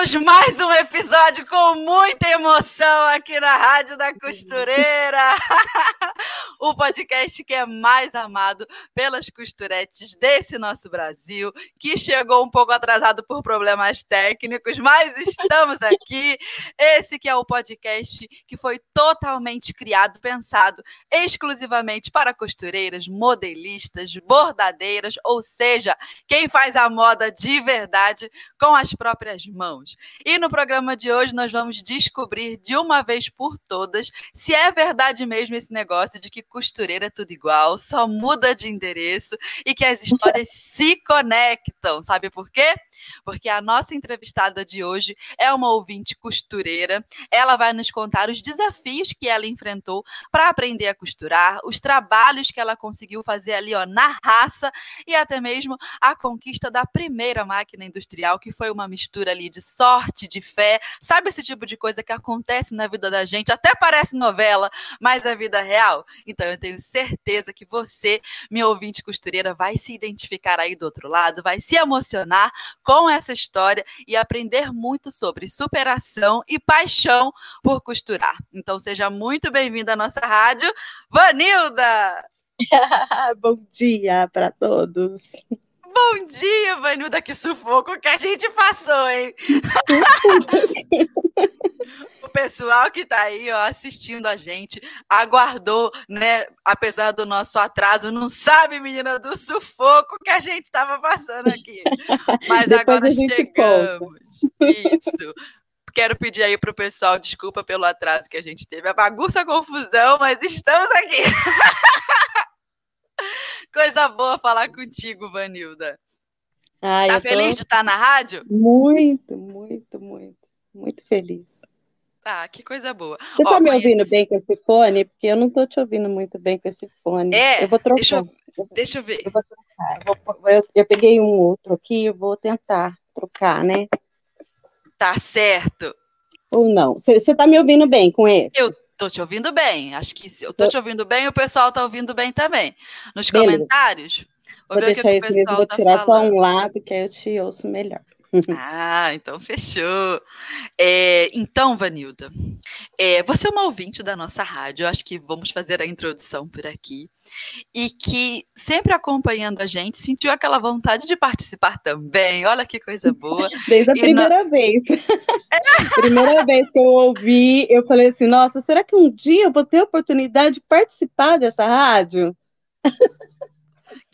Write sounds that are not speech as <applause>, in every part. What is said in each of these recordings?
Começamos mais um episódio com muita emoção aqui na Rádio da Costureira. <laughs> o podcast que é mais amado pelas costuretes desse nosso Brasil, que chegou um pouco atrasado por problemas técnicos, mas estamos aqui. Esse que é o podcast que foi totalmente criado, pensado exclusivamente para costureiras, modelistas, bordadeiras, ou seja, quem faz a moda de verdade com as próprias mãos. E no programa de hoje nós vamos descobrir de uma vez por todas se é verdade mesmo esse negócio de que costureira é tudo igual, só muda de endereço e que as histórias <laughs> se conectam. Sabe por quê? Porque a nossa entrevistada de hoje é uma ouvinte costureira. Ela vai nos contar os desafios que ela enfrentou para aprender a costurar, os trabalhos que ela conseguiu fazer ali ó, na raça e até mesmo a conquista da primeira máquina industrial, que foi uma mistura ali de sorte, de fé. Sabe esse tipo de coisa que acontece na vida da gente? Até parece novela, mas é vida real. Então eu tenho certeza que você, minha ouvinte costureira, vai se identificar aí do outro lado, vai se emocionar com essa história e aprender muito sobre superação e paixão por costurar. Então seja muito bem-vinda à nossa rádio, Vanilda! <laughs> Bom dia para todos. Bom dia, Vanilda, que sufoco que a gente passou, hein? <laughs> o pessoal que tá aí, ó, assistindo a gente, aguardou, né? Apesar do nosso atraso, não sabe, menina, do sufoco que a gente tava passando aqui. Mas agora chegamos. Conta. Isso. Quero pedir aí pro pessoal desculpa pelo atraso que a gente teve. A bagunça, a confusão, mas estamos aqui. <laughs> <laughs> Coisa boa falar contigo, Vanilda. Ai, tá feliz de estar na rádio? Muito, muito, muito, muito feliz. Tá, que coisa boa. Você Ó, tá me ouvindo bem com esse fone? Porque eu não tô te ouvindo muito bem com esse fone. É, eu vou trocar. Deixa eu, deixa eu ver. Eu, vou trocar. Eu, vou, eu, eu peguei um outro aqui, eu vou tentar trocar, né? Tá certo. Ou não? Você tá me ouvindo bem com esse? Eu tô te ouvindo bem. Acho que se eu tô te ouvindo bem, o pessoal tá ouvindo bem também. Nos Beleza. comentários, vou, vou deixar esse mesmo, vou tá tirar falando. só um lado que aí eu te ouço melhor. <laughs> Ah, então fechou. É, então, Vanilda, é, você é uma ouvinte da nossa rádio, acho que vamos fazer a introdução por aqui, e que sempre acompanhando a gente sentiu aquela vontade de participar também. Olha que coisa boa. <laughs> Desde a E primeira vez. <laughs> primeira vez que eu ouvi, eu falei assim: nossa, será que um dia eu vou ter a oportunidade de participar dessa rádio?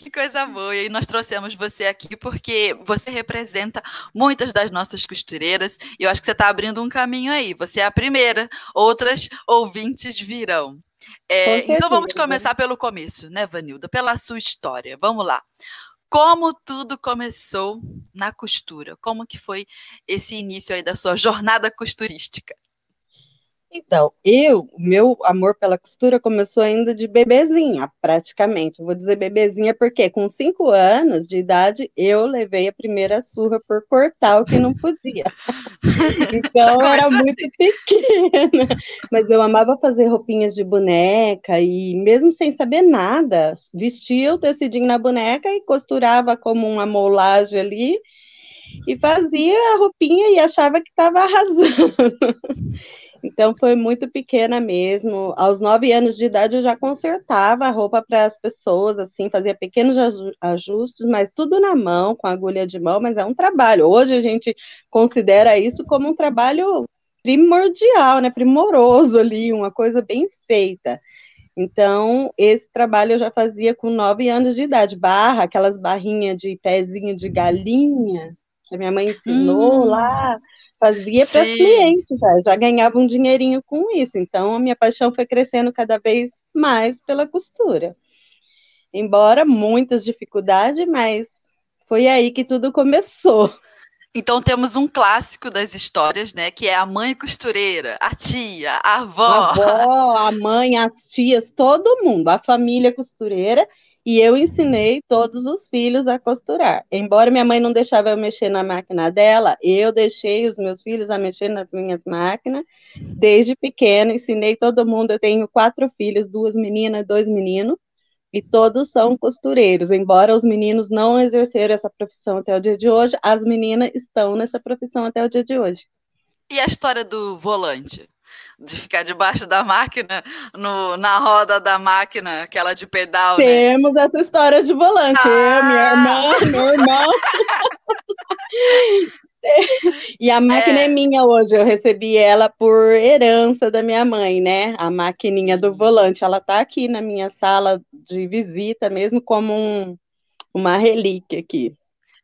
Que coisa boa! E nós trouxemos você aqui porque você representa muitas das nossas costureiras e eu acho que você está abrindo um caminho aí. Você é a primeira, outras ouvintes virão. É, então vamos começar pelo começo, né, Vanilda? Pela sua história. Vamos lá. Como tudo começou na costura? Como que foi esse início aí da sua jornada costurística? Então, eu, o meu amor pela costura começou ainda de bebezinha, praticamente. Vou dizer bebezinha porque com cinco anos de idade eu levei a primeira surra por cortar o que não podia. <laughs> Então eu era muito pequena, mas eu amava fazer roupinhas de boneca e mesmo sem saber nada, vestia o tecidinho na boneca e costurava como uma molagem ali e fazia a roupinha e achava que estava arrasando. <laughs> Então foi muito pequena mesmo. Aos nove anos de idade eu já consertava a roupa para as pessoas, assim, fazia pequenos aju- ajustes, mas tudo na mão, com agulha de mão, mas é um trabalho. Hoje a gente considera isso como um trabalho primordial, né? Primoroso ali, uma coisa bem feita. Então, esse trabalho eu já fazia com nove anos de idade. Barra, aquelas barrinhas de pezinho de galinha, que a minha mãe ensinou Hum. lá Fazia para clientes, já, já ganhava um dinheirinho com isso. Então, a minha paixão foi crescendo cada vez mais pela costura. Embora muitas dificuldades, mas foi aí que tudo começou. Então temos um clássico das histórias, né? Que é a mãe costureira, a tia, a avó. A avó, a mãe, as tias, todo mundo, a família costureira. E eu ensinei todos os filhos a costurar. Embora minha mãe não deixava eu mexer na máquina dela, eu deixei os meus filhos a mexer nas minhas máquinas. Desde pequena, ensinei todo mundo. Eu tenho quatro filhos, duas meninas, dois meninos e todos são costureiros. Embora os meninos não exerceram essa profissão até o dia de hoje, as meninas estão nessa profissão até o dia de hoje. E a história do volante? De ficar debaixo da máquina, no, na roda da máquina, aquela de pedal. Né? Temos né? essa história de volante. Ah! Eu, minha irmã, meu irmão. <laughs> E a máquina é. é. minha hoje, eu recebi ela por herança da minha mãe, né? A maquininha do volante, ela tá aqui na minha sala de visita, mesmo como um, uma relíquia aqui.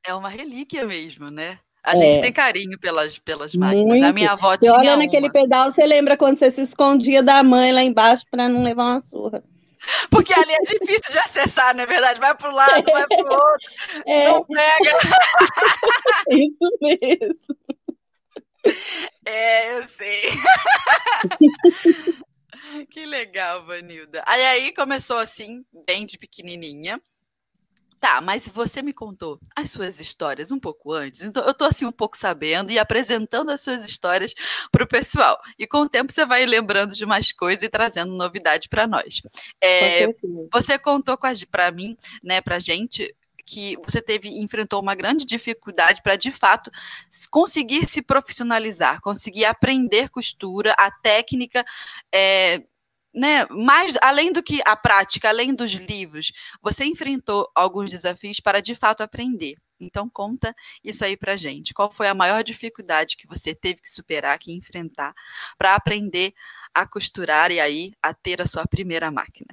É uma relíquia mesmo, né? A é. gente tem carinho pelas, pelas máquinas. Muito. A minha avó você tinha olha uma. naquele pedal, você lembra quando você se escondia da mãe lá embaixo para não levar uma surra. Porque ali é difícil de acessar, não é verdade? Vai para um lado, vai para o <laughs> outro, é. não pega. <laughs> Isso mesmo. É, eu sei. <laughs> que legal, Vanilda. Aí, aí começou assim, bem de pequenininha. Tá, mas você me contou as suas histórias um pouco antes, então eu tô assim um pouco sabendo e apresentando as suas histórias para o pessoal. E com o tempo você vai lembrando de mais coisas e trazendo novidade para nós. É, você contou para mim, né, para gente, que você teve enfrentou uma grande dificuldade para de fato conseguir se profissionalizar, conseguir aprender costura, a técnica é, né, mais além do que a prática, além dos livros, você enfrentou alguns desafios para de fato aprender. Então conta isso aí pra gente. Qual foi a maior dificuldade que você teve que superar, que enfrentar para aprender a costurar e aí a ter a sua primeira máquina?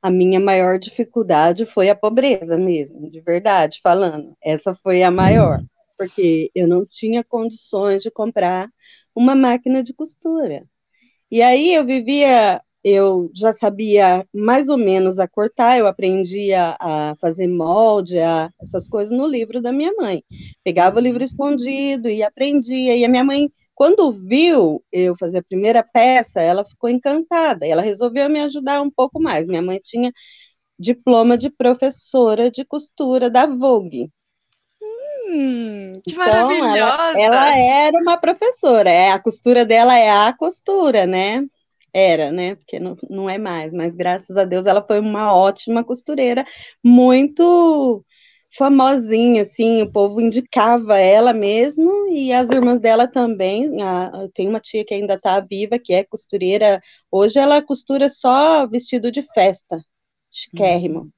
A minha maior dificuldade foi a pobreza mesmo, de verdade falando. Essa foi a maior, porque eu não tinha condições de comprar uma máquina de costura. E aí eu vivia, eu já sabia mais ou menos a cortar, eu aprendia a fazer molde, a, essas coisas no livro da minha mãe. Pegava o livro escondido e aprendia. E a minha mãe, quando viu eu fazer a primeira peça, ela ficou encantada. E ela resolveu me ajudar um pouco mais. Minha mãe tinha diploma de professora de costura da Vogue. Hum, que então, maravilhosa! Ela, ela, era uma professora, é, a costura dela é a costura, né? Era, né? Porque não, não é mais, mas graças a Deus ela foi uma ótima costureira, muito famosinha, assim, o povo indicava ela mesmo e as irmãs dela também. A, tem uma tia que ainda está viva, que é costureira. Hoje ela costura só vestido de festa, chiquérrimo. Uhum.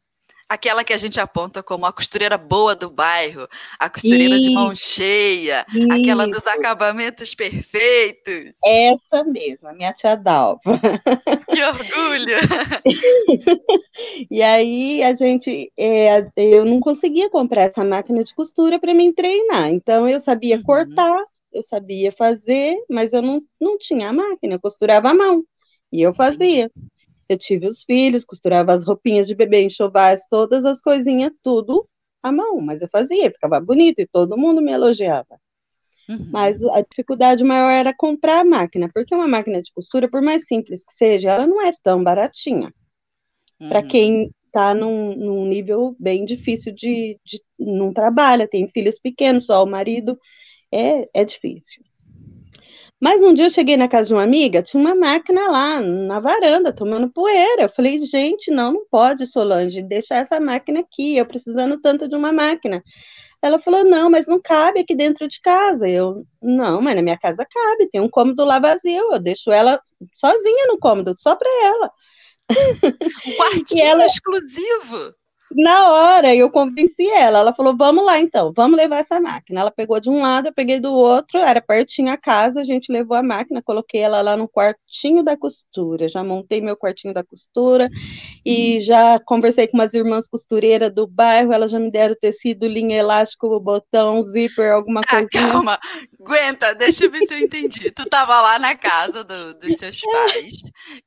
Aquela que a gente aponta como a costureira boa do bairro, a costureira isso, de mão cheia, isso. aquela dos acabamentos perfeitos. Essa mesma, minha tia Dalva. <laughs> Que orgulho! <laughs> e aí a gente, é, eu não conseguia comprar essa máquina de costura para me treinar, então eu sabia uhum. cortar, eu sabia fazer, mas eu não, não tinha a máquina, eu costurava a mão. E eu fazia. Eu tive os filhos, costurava as roupinhas de bebê, enxovais, todas as coisinhas, tudo à mão, mas eu fazia, ficava bonito e todo mundo me elogiava. Uhum. Mas a dificuldade maior era comprar a máquina, porque uma máquina de costura, por mais simples que seja, ela não é tão baratinha. Uhum. Para quem está num, num, nível bem difícil de, de. não trabalha, tem filhos pequenos, só o marido, é, é difícil. Mas um dia eu cheguei na casa de uma amiga, tinha uma máquina lá na varanda, tomando poeira. Eu falei, gente, não, não pode, Solange, deixar essa máquina aqui, eu precisando tanto de uma máquina. Ela falou, não, mas não cabe aqui dentro de casa. Eu, não, mas na minha casa cabe, tem um cômodo lá vazio, eu deixo ela sozinha no cômodo, só para ela. <laughs> Um quartinho ela... exclusivo. Na hora eu convenci ela. Ela falou: vamos lá então, vamos levar essa máquina. Ela pegou de um lado, eu peguei do outro, era pertinho a casa, a gente levou a máquina, coloquei ela lá no quartinho da costura. Já montei meu quartinho da costura e já conversei com umas irmãs costureiras do bairro, elas já me deram tecido, linha elástico, botão, zíper, alguma ah, coisa. Calma, aguenta, deixa eu ver se eu entendi. Tu tava lá na casa do, dos seus <laughs> pais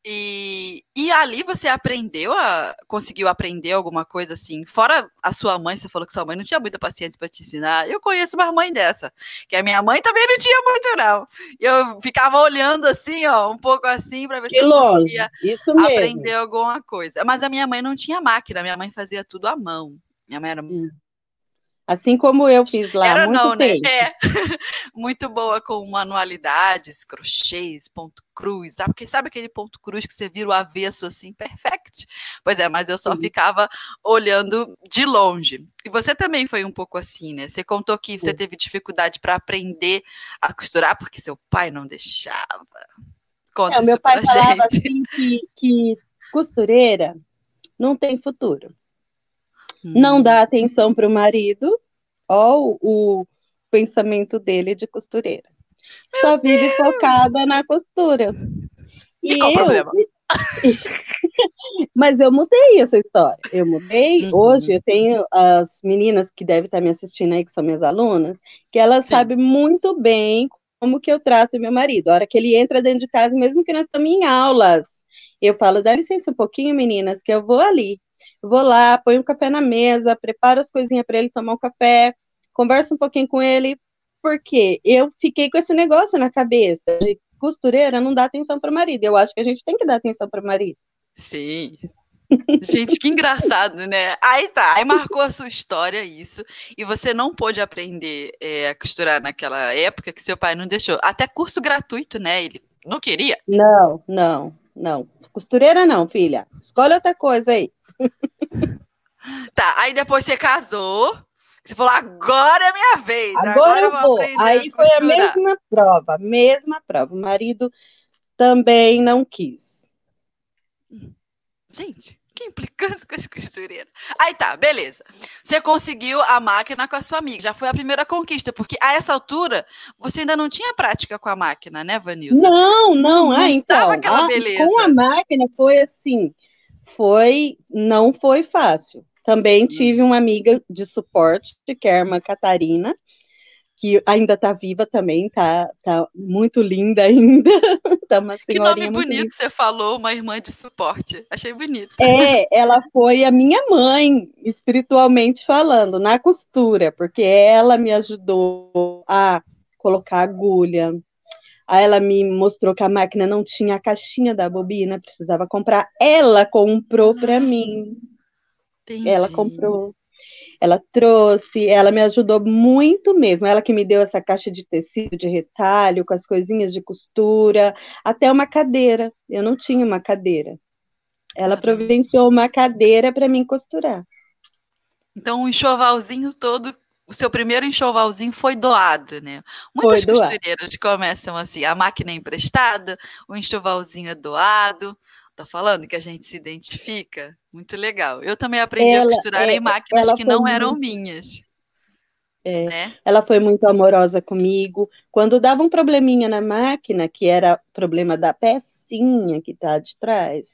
e, e ali você aprendeu a. conseguiu aprender alguma coisa assim? Fora a sua mãe, você falou que sua mãe não tinha muita paciência para te ensinar. Eu conheço uma mãe dessa, que a minha mãe também não tinha muito, não. Eu ficava olhando assim, ó, um pouco assim, para ver que se eu conseguia Isso aprender alguma coisa. Mas a minha mãe não tinha máquina, minha mãe fazia tudo à mão. Minha mãe era hum. Assim como eu fiz lá. Era muito não, né? tempo. né? É. <laughs> muito boa com manualidades, crochês, ponto cruz. Sabe? Porque sabe aquele ponto cruz que você vira o avesso assim, perfect? Pois é, mas eu só Sim. ficava olhando de longe. E você também foi um pouco assim, né? Você contou que você teve dificuldade para aprender a costurar porque seu pai não deixava. Conta é, meu pai falava assim que, que costureira não tem futuro não dá atenção para o marido, ó, o pensamento dele de costureira. Meu Só vive Deus. focada na costura. E, e qual eu... o problema? <laughs> Mas eu mudei essa história. Eu mudei. Uhum. Hoje eu tenho as meninas que devem estar me assistindo aí, que são minhas alunas, que elas Sim. sabem muito bem como que eu trato meu marido. A hora que ele entra dentro de casa, mesmo que nós estamos em aulas, eu falo, dá licença um pouquinho, meninas, que eu vou ali vou lá, ponho um café na mesa, preparo as coisinhas para ele tomar um café, converso um pouquinho com ele, porque eu fiquei com esse negócio na cabeça de costureira não dá atenção para o marido. Eu acho que a gente tem que dar atenção para o marido. Sim. Gente, que engraçado, né? Aí tá, aí marcou a sua história isso, e você não pôde aprender é, a costurar naquela época que seu pai não deixou. Até curso gratuito, né? Ele não queria. Não, não, não. Costureira não, filha. Escolhe outra coisa aí. Tá, aí depois você casou. Você falou, agora é minha vez. Agora, agora eu vou. Aí a foi a mesma prova, mesma prova. O marido também não quis. Gente, que implicância com as costureiras. Aí tá, beleza. Você conseguiu a máquina com a sua amiga. Já foi a primeira conquista, porque a essa altura você ainda não tinha prática com a máquina, né, Vanilda? Não, não. Ah, então. A, com a máquina foi assim foi, não foi fácil. Também uhum. tive uma amiga de suporte, que é a irmã Catarina, que ainda está viva também, tá, tá muito linda ainda. <laughs> tá uma que nome bonito você falou, uma irmã de suporte. Achei bonito. É, ela foi a minha mãe, espiritualmente falando, na costura, porque ela me ajudou a colocar agulha, Aí ela me mostrou que a máquina não tinha a caixinha da bobina, precisava comprar. Ela comprou para mim. Entendi. Ela comprou. Ela trouxe, ela me ajudou muito mesmo. Ela que me deu essa caixa de tecido de retalho, com as coisinhas de costura, até uma cadeira. Eu não tinha uma cadeira. Ela providenciou uma cadeira para mim costurar. Então, um enxovalzinho todo o seu primeiro enxovalzinho foi doado, né? Muitas foi costureiras doado. começam assim, a máquina é emprestada, o enxovalzinho é doado. Tá falando que a gente se identifica? Muito legal. Eu também aprendi ela, a costurar é, em máquinas que não muito... eram minhas. É, né? Ela foi muito amorosa comigo. Quando dava um probleminha na máquina, que era problema da pecinha que tá de trás,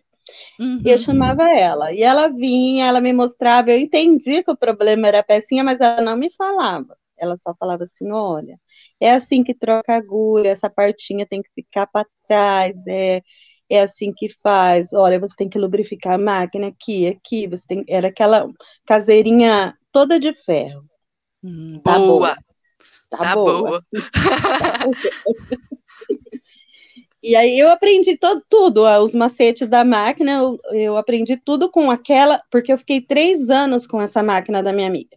Uhum. E eu chamava ela. E ela vinha, ela me mostrava. Eu entendi que o problema era a pecinha, mas ela não me falava. Ela só falava assim: olha, é assim que troca agulha, essa partinha tem que ficar para trás, é, é assim que faz. Olha, você tem que lubrificar a máquina aqui, aqui. Você tem. Era aquela caseirinha toda de ferro. Hum, tá boa. boa. Tá, tá boa. boa. <laughs> <laughs> E aí eu aprendi todo, tudo, os macetes da máquina, eu, eu, aprendi tudo com aquela, porque eu fiquei três anos com essa máquina da minha amiga.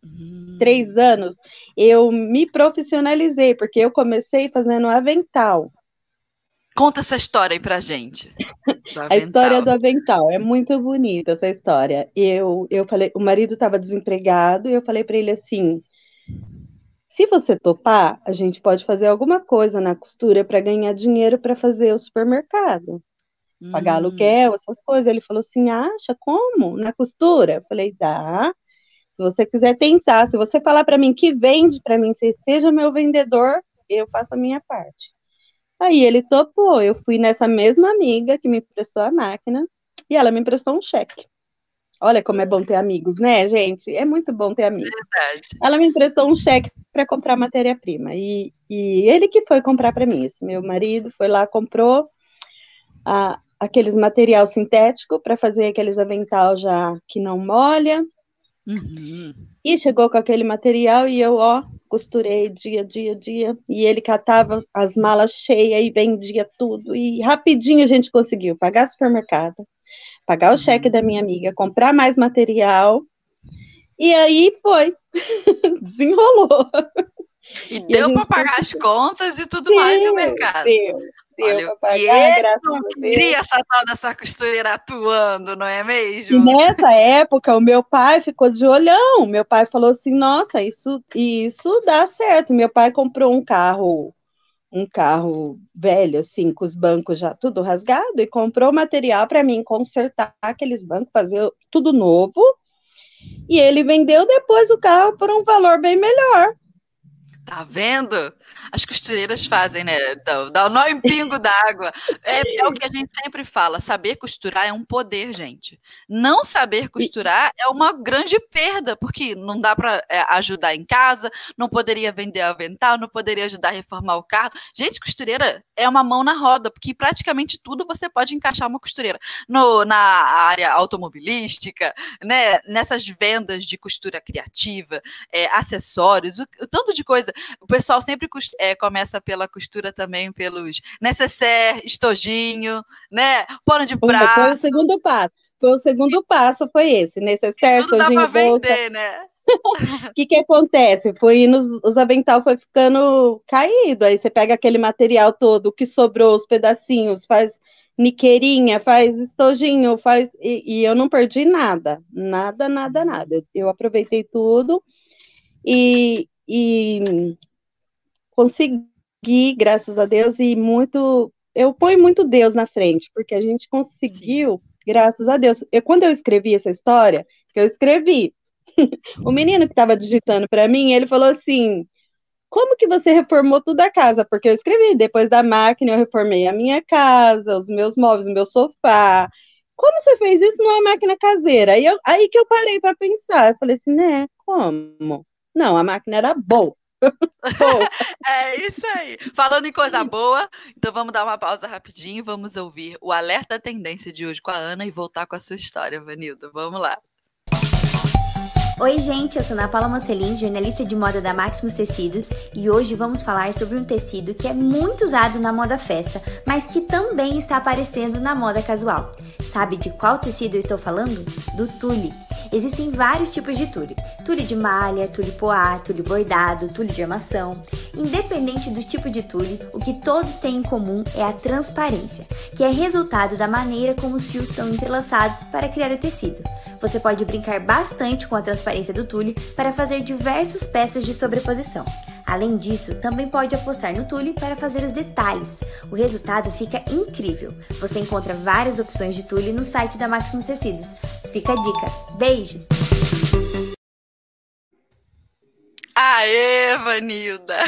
Uhum. Três anos. Eu me profissionalizei, porque eu comecei fazendo avental. Conta essa história aí pra gente. <laughs> a história do avental. É muito bonita essa história. Eu, eu falei, o marido estava desempregado, e eu falei para ele assim: se você topar, a gente pode fazer alguma coisa na costura para ganhar dinheiro para fazer o supermercado. pagar hum. aluguel, essas coisas. Ele falou assim: acha como? Na costura? Eu falei: dá. Se você quiser tentar, se você falar para mim que vende para mim, se seja meu vendedor, eu faço a minha parte. Aí ele topou. Eu fui nessa mesma amiga que me emprestou a máquina e ela me emprestou um cheque. Olha como é bom ter amigos, né, gente? É muito bom ter amigos. Verdade. Ela me emprestou um cheque para comprar matéria-prima e, e ele que foi comprar para mim. Esse meu marido foi lá comprou a, aqueles material sintético para fazer aqueles avental já que não molha. Uhum. E chegou com aquele material e eu, ó, costurei dia, dia, dia. E ele catava as malas cheias e vendia tudo. E rapidinho a gente conseguiu pagar supermercado, pagar o cheque da minha amiga, comprar mais material. E aí foi, <laughs> desenrolou. E, e deu para pagar as contas e tudo mais e o mercado. Deu, deu para pagar, graças a Deus. queria essa tal dessa costureira atuando, não é mesmo? E nessa época, o meu pai ficou de olhão. Meu pai falou assim: nossa, isso, isso dá certo. Meu pai comprou um carro um carro velho, assim, com os bancos já tudo rasgado, e comprou material para mim consertar aqueles bancos, fazer tudo novo. E ele vendeu depois o carro por um valor bem melhor. Tá vendo? As costureiras fazem, né? Dá o nó em pingo <laughs> d'água. É, é, o que a gente sempre fala: saber costurar é um poder, gente. Não saber costurar é uma grande perda, porque não dá para é, ajudar em casa, não poderia vender avental, não poderia ajudar a reformar o carro. Gente, costureira é uma mão na roda, porque praticamente tudo você pode encaixar uma costureira. No, na área automobilística, né? nessas vendas de costura criativa, é, acessórios, o, o tanto de coisa. O pessoal sempre é, começa pela costura também, pelos necessaire, estojinho, né? Pano de prato. Foi o segundo passo. Foi o segundo passo, foi esse, necessaire, Tudo estojinho, dá pra bolsa. vender, né? O <laughs> que que acontece? Foi nos, os avental foi ficando caído. Aí você pega aquele material todo que sobrou, os pedacinhos, faz niqueirinha, faz estojinho, faz e, e eu não perdi nada, nada, nada, nada. Eu aproveitei tudo e, e consegui, graças a Deus, e muito. Eu ponho muito Deus na frente, porque a gente conseguiu, Sim. graças a Deus. Eu, quando eu escrevi essa história, que eu escrevi, <laughs> o menino que estava digitando para mim, ele falou assim: como que você reformou toda a casa? Porque eu escrevi, depois da máquina eu reformei a minha casa, os meus móveis, o meu sofá. Como você fez isso numa máquina caseira? Aí, eu, aí que eu parei para pensar. Eu falei assim, né? Como? Não, a máquina era <laughs> boa. é isso aí. Falando em coisa boa, então vamos dar uma pausa rapidinho, vamos ouvir o alerta tendência de hoje com a Ana e voltar com a sua história, Vanildo. Vamos lá. Oi, gente, eu sou Ana Paula Mocelin, jornalista de moda da Maximus Tecidos, e hoje vamos falar sobre um tecido que é muito usado na moda festa, mas que também está aparecendo na moda casual. Sabe de qual tecido eu estou falando? Do tule. Existem vários tipos de tule: tule de malha, tule poá, tule bordado, tule de armação. Independente do tipo de tule, o que todos têm em comum é a transparência, que é resultado da maneira como os fios são entrelaçados para criar o tecido. Você pode brincar bastante com a transparência do tule para fazer diversas peças de sobreposição. Além disso, também pode apostar no tule para fazer os detalhes. O resultado fica incrível. Você encontra várias opções de tule no site da Maximus Tecidos. Fica a dica. Beijo! Aê, Vanilda!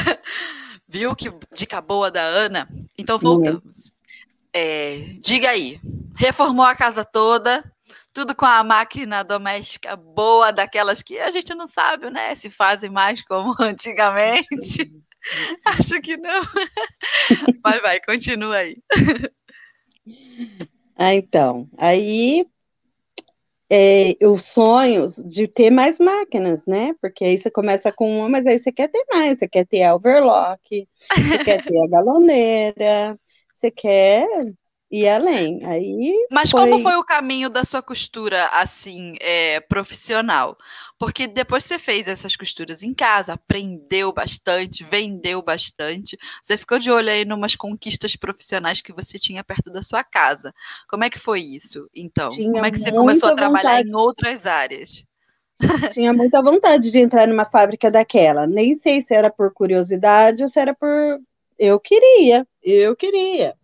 Viu que dica boa da Ana? Então voltamos. É, diga aí, reformou a casa toda, tudo com a máquina doméstica boa, daquelas que a gente não sabe, né? Se fazem mais como <laughs> antigamente. Acho que não. Mas vai, continua aí. Ah, então, aí é, os sonhos de ter mais máquinas, né? Porque aí você começa com uma, mas aí você quer ter mais, você quer ter a overlock, você quer <laughs> ter a galoneira, você quer ir além. Aí Mas foi... como foi o caminho da sua costura, assim, é, profissional? Porque depois você fez essas costuras em casa, aprendeu bastante, vendeu bastante, você ficou de olho aí numas conquistas profissionais que você tinha perto da sua casa. Como é que foi isso, então? Tinha como é que você começou a trabalhar vontade. em outras áreas? Tinha muita vontade de entrar numa fábrica daquela. Nem sei se era por curiosidade ou se era por. Eu queria, eu queria.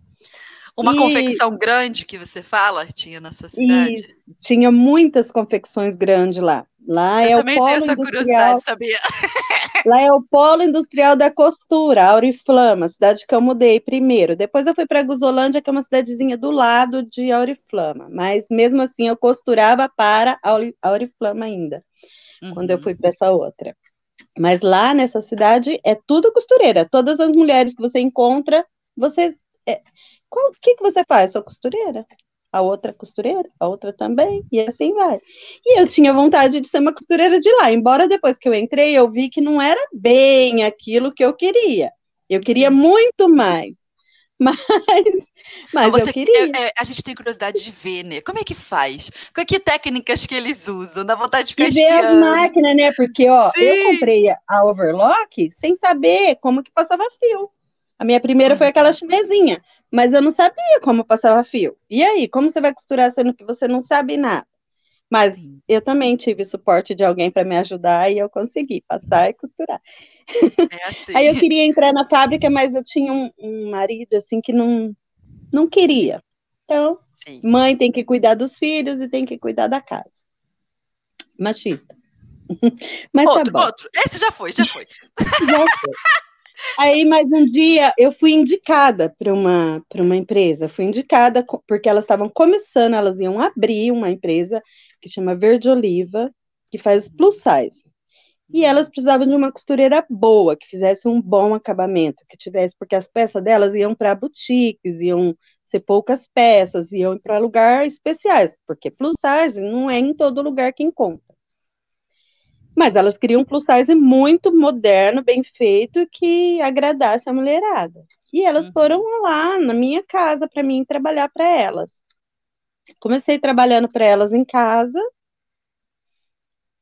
Uma e... confecção grande que você fala tinha na sua cidade? Isso, tinha muitas confecções grandes lá. Lá Eu é também o polo tenho essa industrial. curiosidade, sabia? <laughs> Lá é o polo industrial da costura, Auriflama, cidade que eu mudei primeiro. Depois eu fui para Guzolândia, que é uma cidadezinha do lado de Auriflama. Mas mesmo assim eu costurava para Auriflama ainda, uhum. quando eu fui para essa outra. Mas lá nessa cidade é tudo costureira. Todas as mulheres que você encontra, você. É... O que, que você faz? Sou costureira a outra costureira, a outra também, e assim vai. E eu tinha vontade de ser uma costureira de lá, embora depois que eu entrei eu vi que não era bem aquilo que eu queria. Eu queria muito mais. <laughs> Mas, mas Você, eu queria. É, a gente tem curiosidade de ver, né? Como é que faz? Com que técnicas que eles usam? Dá vontade de ficar e ver as máquinas, né? Porque, ó, Sim. eu comprei a overlock sem saber como que passava fio. A minha primeira foi aquela chinesinha mas eu não sabia como passava fio. E aí, como você vai costurar sendo que você não sabe nada? Mas eu também tive suporte de alguém para me ajudar e eu consegui passar e costurar. <laughs> É assim. aí eu queria entrar na fábrica, mas eu tinha um, um marido assim que não, não queria. Então, Sim. mãe tem que cuidar dos filhos e tem que cuidar da casa. Machista. <laughs> Mas outro, tá outro. Esse já foi, já foi. <laughs> já foi. Aí, mais um dia, eu fui indicada para uma, uma empresa. Fui indicada porque elas estavam começando, elas iam abrir uma empresa que chama Verde Oliva, que faz plus size. E elas precisavam de uma costureira boa, que fizesse um bom acabamento, que tivesse, porque as peças delas iam para boutiques, iam ser poucas peças, iam para lugares especiais, porque plus size não é em todo lugar que encontra. Mas elas queriam um plus size muito moderno, bem feito, que agradasse a mulherada. E elas uhum. foram lá na minha casa para mim trabalhar para elas. Comecei trabalhando para elas em casa,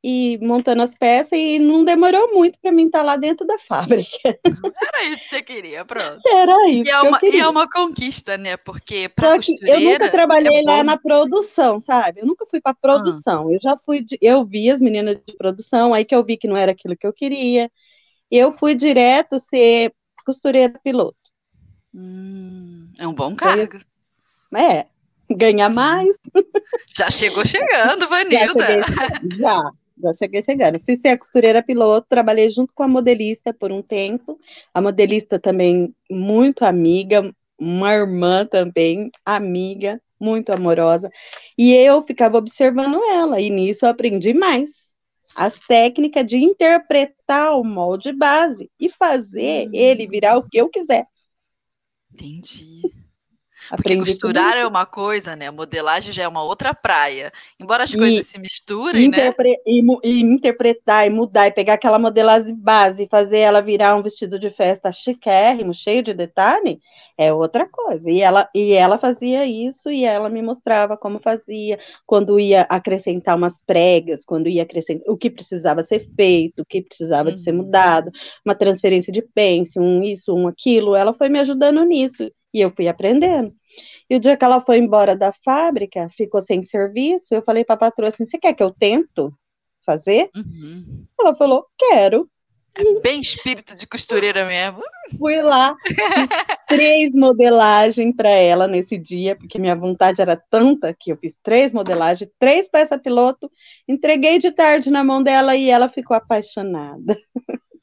e montando as peças e não demorou muito para mim estar tá lá dentro da <laughs> fábrica. Era isso que você queria, pronto. Era isso. E é uma, e é uma conquista, né? Porque Só que eu nunca trabalhei é lá na produção, sabe? Eu nunca fui para produção. Ah. Eu já fui, de, eu vi as meninas de produção, aí que eu vi que não era aquilo que eu queria. Eu fui direto ser costureira piloto. Hum, é um bom cargo. É, ganhar mais. Já chegou chegando, Vanilda. Já, cheguei, já. Já cheguei chegando. Fui ser a costureira piloto, trabalhei junto com a modelista por um tempo. A modelista também muito amiga, uma irmã também, amiga, muito amorosa. E eu ficava observando ela, e nisso eu aprendi mais. As técnicas de interpretar o molde base e fazer hum. ele virar o que eu quiser. Entendi. Porque costurar é uma coisa, né? A modelagem já é uma outra praia. Embora as e coisas se misturem, né? E, e, interpretar, e mudar, e pegar aquela modelagem base e fazer ela virar um vestido de festa chiquérrimo, cheio de detalhe, é outra coisa. E ela, e ela fazia isso e ela me mostrava como fazia, quando ia acrescentar umas pregas, quando ia acrescentar o que precisava ser feito, o que precisava uhum. de ser uhum. mudado, uma transferência de pence, um isso, um aquilo. Ela foi me ajudando nisso. E eu fui aprendendo. E o dia que ela foi embora da fábrica, ficou sem serviço, eu falei para a patroa assim: você quer que eu tento fazer? Uhum. Ela falou: quero. É bem espírito de costureira mesmo. Fui lá, <laughs> três modelagens para ela nesse dia, porque minha vontade era tanta que eu fiz três modelagens, três peças piloto, entreguei de tarde na mão dela e ela ficou apaixonada.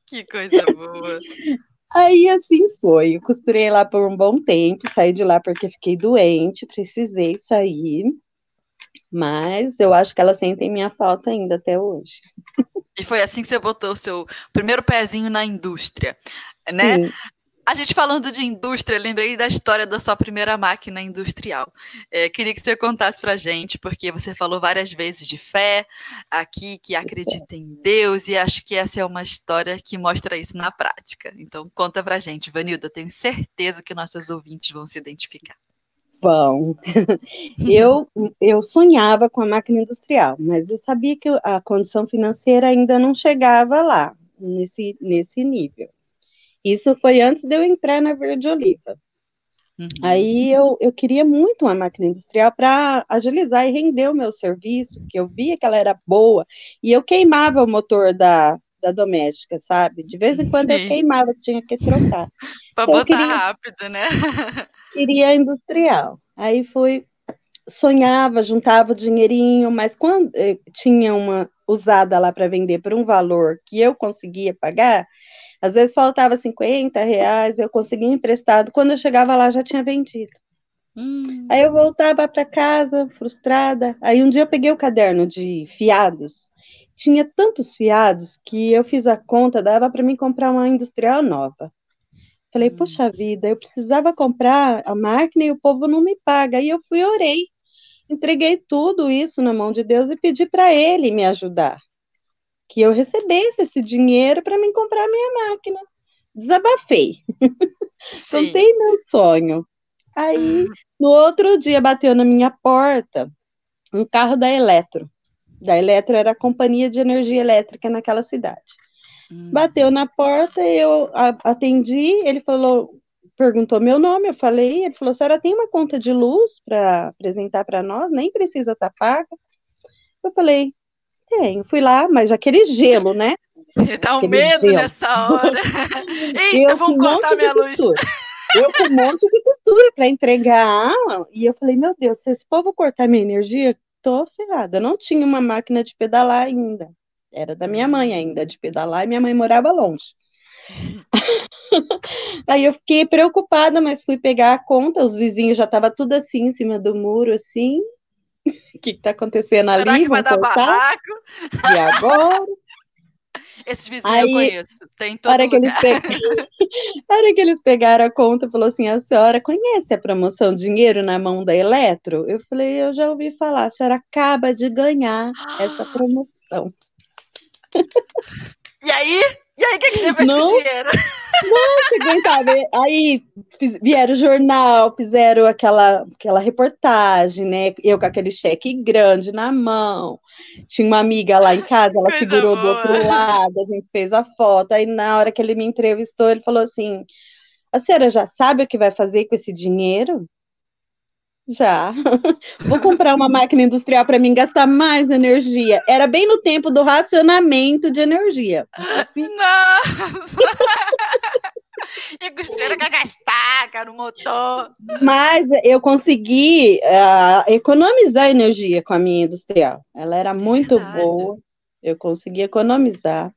Que coisa boa. Aí assim foi. Eu costurei lá por um bom tempo, saí de lá porque fiquei doente, precisei sair. Mas eu acho que elas sentem minha falta ainda até hoje. E foi assim que você botou o seu primeiro pezinho na indústria, né? Sim. A gente falando de indústria, lembrei da história da sua primeira máquina industrial. É, queria que você contasse para gente, porque você falou várias vezes de fé aqui, que acredita em Deus, e acho que essa é uma história que mostra isso na prática. Então, conta para gente, Vanilda, tenho certeza que nossos ouvintes vão se identificar. Bom, <laughs> eu, eu sonhava com a máquina industrial, mas eu sabia que a condição financeira ainda não chegava lá, nesse, nesse nível. Isso foi antes de eu entrar na Verde Oliva. Uhum. Aí eu, eu queria muito uma máquina industrial para agilizar e render o meu serviço, que eu via que ela era boa, e eu queimava o motor da, da doméstica, sabe? De vez em quando Sim. eu queimava, tinha que trocar. <laughs> Para então, botar queria, rápido, né? <laughs> queria industrial. Aí fui, sonhava, juntava o dinheirinho, mas quando eh, tinha uma usada lá para vender por um valor que eu conseguia pagar, às vezes faltava 50 reais, eu conseguia emprestado. Quando eu chegava lá, já tinha vendido. Hum. Aí eu voltava para casa, frustrada. Aí um dia eu peguei o caderno de fiados. Tinha tantos fiados que eu fiz a conta, dava para mim comprar uma industrial nova. Falei, hum. puxa vida, eu precisava comprar a máquina e o povo não me paga. Aí eu fui orei. Entreguei tudo isso na mão de Deus e pedi para ele me ajudar. Que eu recebesse esse dinheiro para mim comprar a minha máquina. Desabafei. <laughs> Contei meu sonho. Aí, no outro dia, bateu na minha porta um carro da Eletro. Da Eletro era a companhia de energia elétrica naquela cidade. Hum. Bateu na porta, eu atendi, ele falou, perguntou meu nome, eu falei, ele falou, senhora tem uma conta de luz para apresentar para nós, nem precisa estar tá paga. Eu falei, tenho, fui lá, mas aquele gelo, né? <laughs> Dá um medo gelo. nessa hora. <laughs> Eita, vão cortar minha luz. Eu com um monte de costura para entregar. E eu falei, meu Deus, se esse povo cortar minha energia, tô ferrada. Eu não tinha uma máquina de pedalar ainda. Era da minha mãe ainda, de pedalar, e minha mãe morava longe. <laughs> Aí eu fiquei preocupada, mas fui pegar a conta, os vizinhos já estavam tudo assim, em cima do muro, assim. O <laughs> que está acontecendo Será ali? Que vai dar barraco? E agora? <laughs> Esses vizinhos Aí, eu conheço, tem todo para que, eles para <laughs> que eles pegaram a conta, falou assim, a senhora conhece a promoção Dinheiro na Mão da Eletro? Eu falei, eu já ouvi falar, a senhora acaba de ganhar essa <gasps> promoção. E aí? E aí, o que, que, você fez não, com o dinheiro? Não, você aguentava. Aí vieram o jornal, fizeram aquela, aquela reportagem, né? Eu com aquele cheque grande na mão. Tinha uma amiga lá em casa, ela Coisa segurou boa. do outro lado, a gente fez a foto. Aí, na hora que ele me entrevistou, ele falou assim: A senhora já sabe o que vai fazer com esse dinheiro? Já. <laughs> Vou comprar uma máquina industrial para mim gastar mais energia. Era bem no tempo do racionamento de energia. Nossa! e costureira quer gastar, cara, o motor. Mas eu consegui uh, economizar energia com a minha industrial. Ela era muito Verdade. boa. Eu consegui economizar.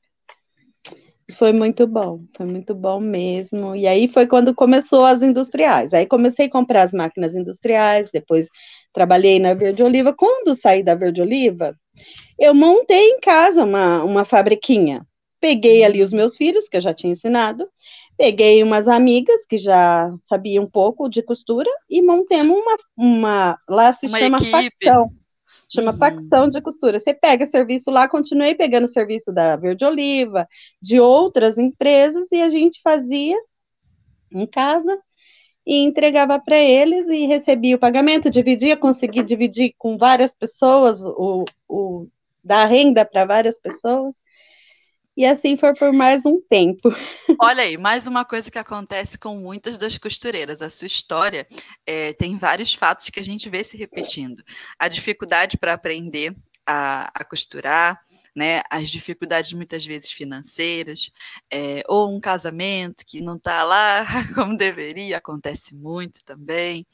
Foi muito bom, foi muito bom mesmo. E aí foi quando começou as industriais. Aí comecei a comprar as máquinas industriais, depois trabalhei na Verde Oliva. Quando saí da Verde Oliva, eu montei em casa uma, uma fabriquinha. Peguei ali os meus filhos, que eu já tinha ensinado, peguei umas amigas que já sabiam um pouco de costura e montemos uma, uma lá se uma chama equipe. facção chama uhum. facção de costura. Você pega serviço lá, continuei pegando serviço da Verde Oliva, de outras empresas, e a gente fazia em casa e entregava para eles e recebia o pagamento, dividia, consegui dividir com várias pessoas, o, o dar renda para várias pessoas. E assim foi por mais um tempo. Olha aí, mais uma coisa que acontece com muitas das costureiras. A sua história é, tem vários fatos que a gente vê se repetindo. A dificuldade para aprender a, a costurar, né, as dificuldades muitas vezes financeiras, é, ou um casamento que não está lá <laughs> como deveria, acontece muito também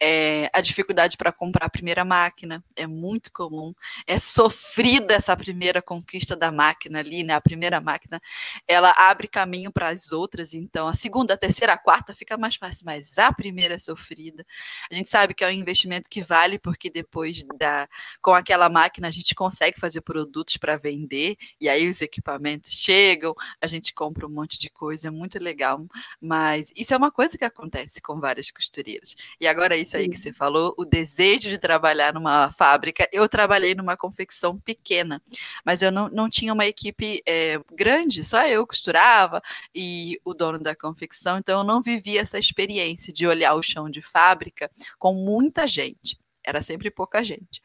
é, a dificuldade para comprar a primeira máquina é muito comum. É sofrida essa primeira conquista da máquina ali, né? A primeira máquina, ela abre caminho para as outras. Então, a segunda, a terceira, a quarta fica mais fácil, mas a primeira é sofrida. A gente sabe que é um investimento que vale porque depois da, com aquela máquina a gente consegue fazer produtos para vender e aí os equipamentos chegam, a gente compra um monte de coisa, é muito legal. Mas isso é uma coisa que acontece com várias costureiras. E agora isso aí que você falou, o desejo de trabalhar numa fábrica. Eu trabalhei numa confecção pequena, mas eu não, não tinha uma equipe é, grande, só eu costurava e o dono da confecção, então eu não vivia essa experiência de olhar o chão de fábrica com muita gente era sempre pouca gente.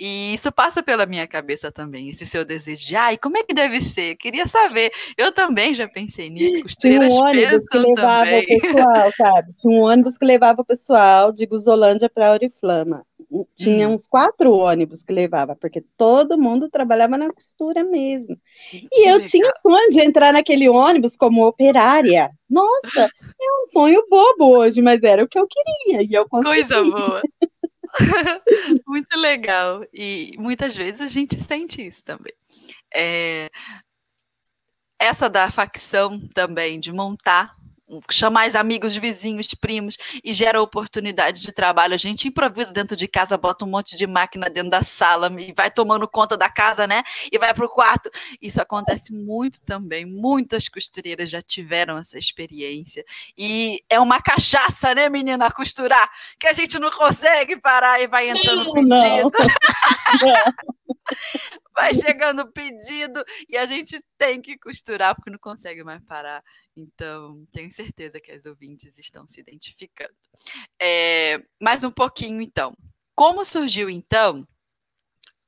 E isso passa pela minha cabeça também, esse seu desejo de, ai, como é que deve ser? Queria saber. Eu também já pensei nisso, costureiras Tinha um ônibus que levava também. o pessoal, sabe? Tinha um ônibus que levava o pessoal de Guzolândia para Oriflama. tinha hum. uns quatro ônibus que levava, porque todo mundo trabalhava na costura mesmo. Que e eu legal. tinha sonho de entrar naquele ônibus como operária. Nossa, é um sonho bobo hoje, mas era o que eu queria. E eu consegui. Coisa boa. <laughs> Muito legal. E muitas vezes a gente sente isso também. É... Essa da facção também, de montar chamar os amigos, vizinhos, primos e gera oportunidade de trabalho. A gente improvisa dentro de casa, bota um monte de máquina dentro da sala e vai tomando conta da casa, né? E vai para o quarto. Isso acontece muito também. Muitas costureiras já tiveram essa experiência. E é uma cachaça, né, menina, costurar, que a gente não consegue parar e vai entrando não, pedido. Não. <laughs> vai chegando pedido e a gente tem que costurar porque não consegue mais parar. Então, tenho certeza que as ouvintes estão se identificando. É, mais um pouquinho, então. Como surgiu, então,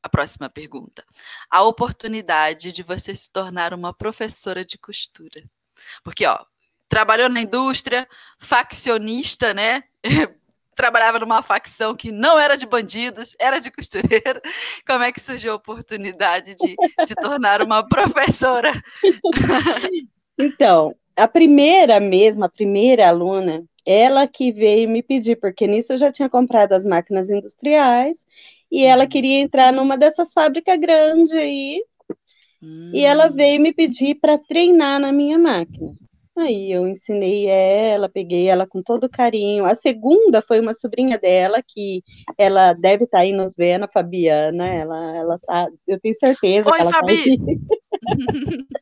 a próxima pergunta, a oportunidade de você se tornar uma professora de costura? Porque, ó, trabalhou na indústria, faccionista, né? <laughs> trabalhava numa facção que não era de bandidos, era de costureira. <laughs> Como é que surgiu a oportunidade de se tornar uma <laughs> professora? Então, a primeira mesmo, a primeira aluna, ela que veio me pedir, porque nisso eu já tinha comprado as máquinas industriais e ela uhum. queria entrar numa dessas fábricas grandes aí. Hum. E ela hum. veio me pedir para treinar na minha máquina. Aí eu ensinei ela, peguei ela com todo carinho. A segunda foi uma sobrinha dela, que ela deve estar tá aí nos vendo, a Fabiana. Ela, ela tá, eu tenho certeza Oi, que ela Fabi. tá <laughs>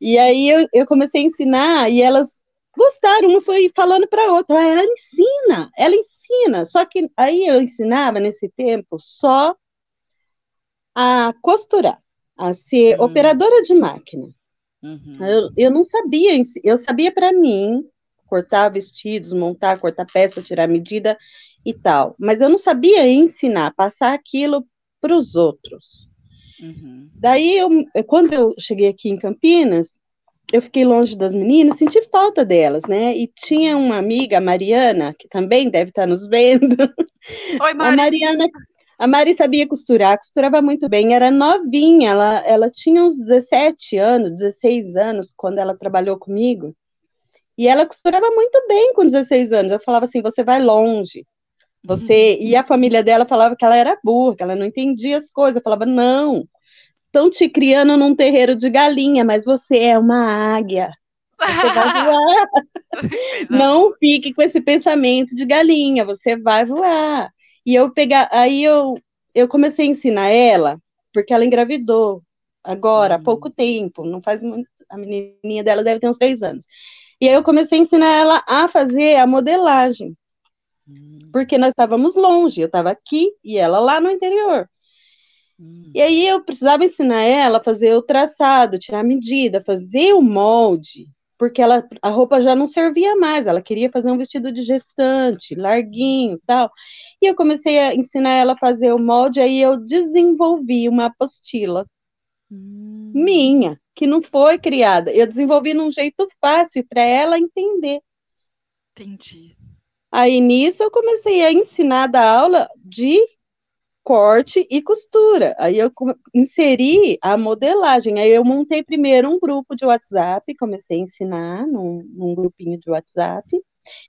e aí eu, eu comecei a ensinar e elas gostaram, uma foi falando para a outra, ah, ela ensina, ela ensina. Só que aí eu ensinava nesse tempo só a costurar, a ser hum. operadora de máquina. Uhum. Eu, eu não sabia, eu sabia para mim cortar vestidos, montar, cortar peça, tirar medida e tal, mas eu não sabia ensinar, passar aquilo para os outros. Uhum. Daí, eu, quando eu cheguei aqui em Campinas, eu fiquei longe das meninas, senti falta delas, né? E tinha uma amiga, a Mariana, que também deve estar nos vendo. Oi, Mari. A Mariana, a Mari sabia costurar, costurava muito bem, era novinha, ela, ela tinha uns 17 anos, 16 anos, quando ela trabalhou comigo. E ela costurava muito bem com 16 anos. Eu falava assim: você vai longe. Você. E a família dela falava que ela era burra, que ela não entendia as coisas. Eu falava: não, estão te criando num terreiro de galinha, mas você é uma águia. Você vai <laughs> voar. não fique com esse pensamento de galinha, você vai voar. E eu pegar, aí eu, eu comecei a ensinar ela, porque ela engravidou agora, há uhum. pouco tempo, não faz muito, a menininha dela deve ter uns três anos. E aí eu comecei a ensinar ela a fazer a modelagem, uhum. porque nós estávamos longe, eu estava aqui e ela lá no interior. Uhum. E aí eu precisava ensinar ela a fazer o traçado, tirar a medida, fazer o molde, porque ela, a roupa já não servia mais, ela queria fazer um vestido de gestante, larguinho tal. E eu comecei a ensinar ela a fazer o molde, aí eu desenvolvi uma apostila hum. minha, que não foi criada. Eu desenvolvi num jeito fácil para ela entender. Entendi. Aí nisso eu comecei a ensinar da aula de corte e costura. Aí eu inseri a modelagem. Aí eu montei primeiro um grupo de WhatsApp, comecei a ensinar num, num grupinho de WhatsApp.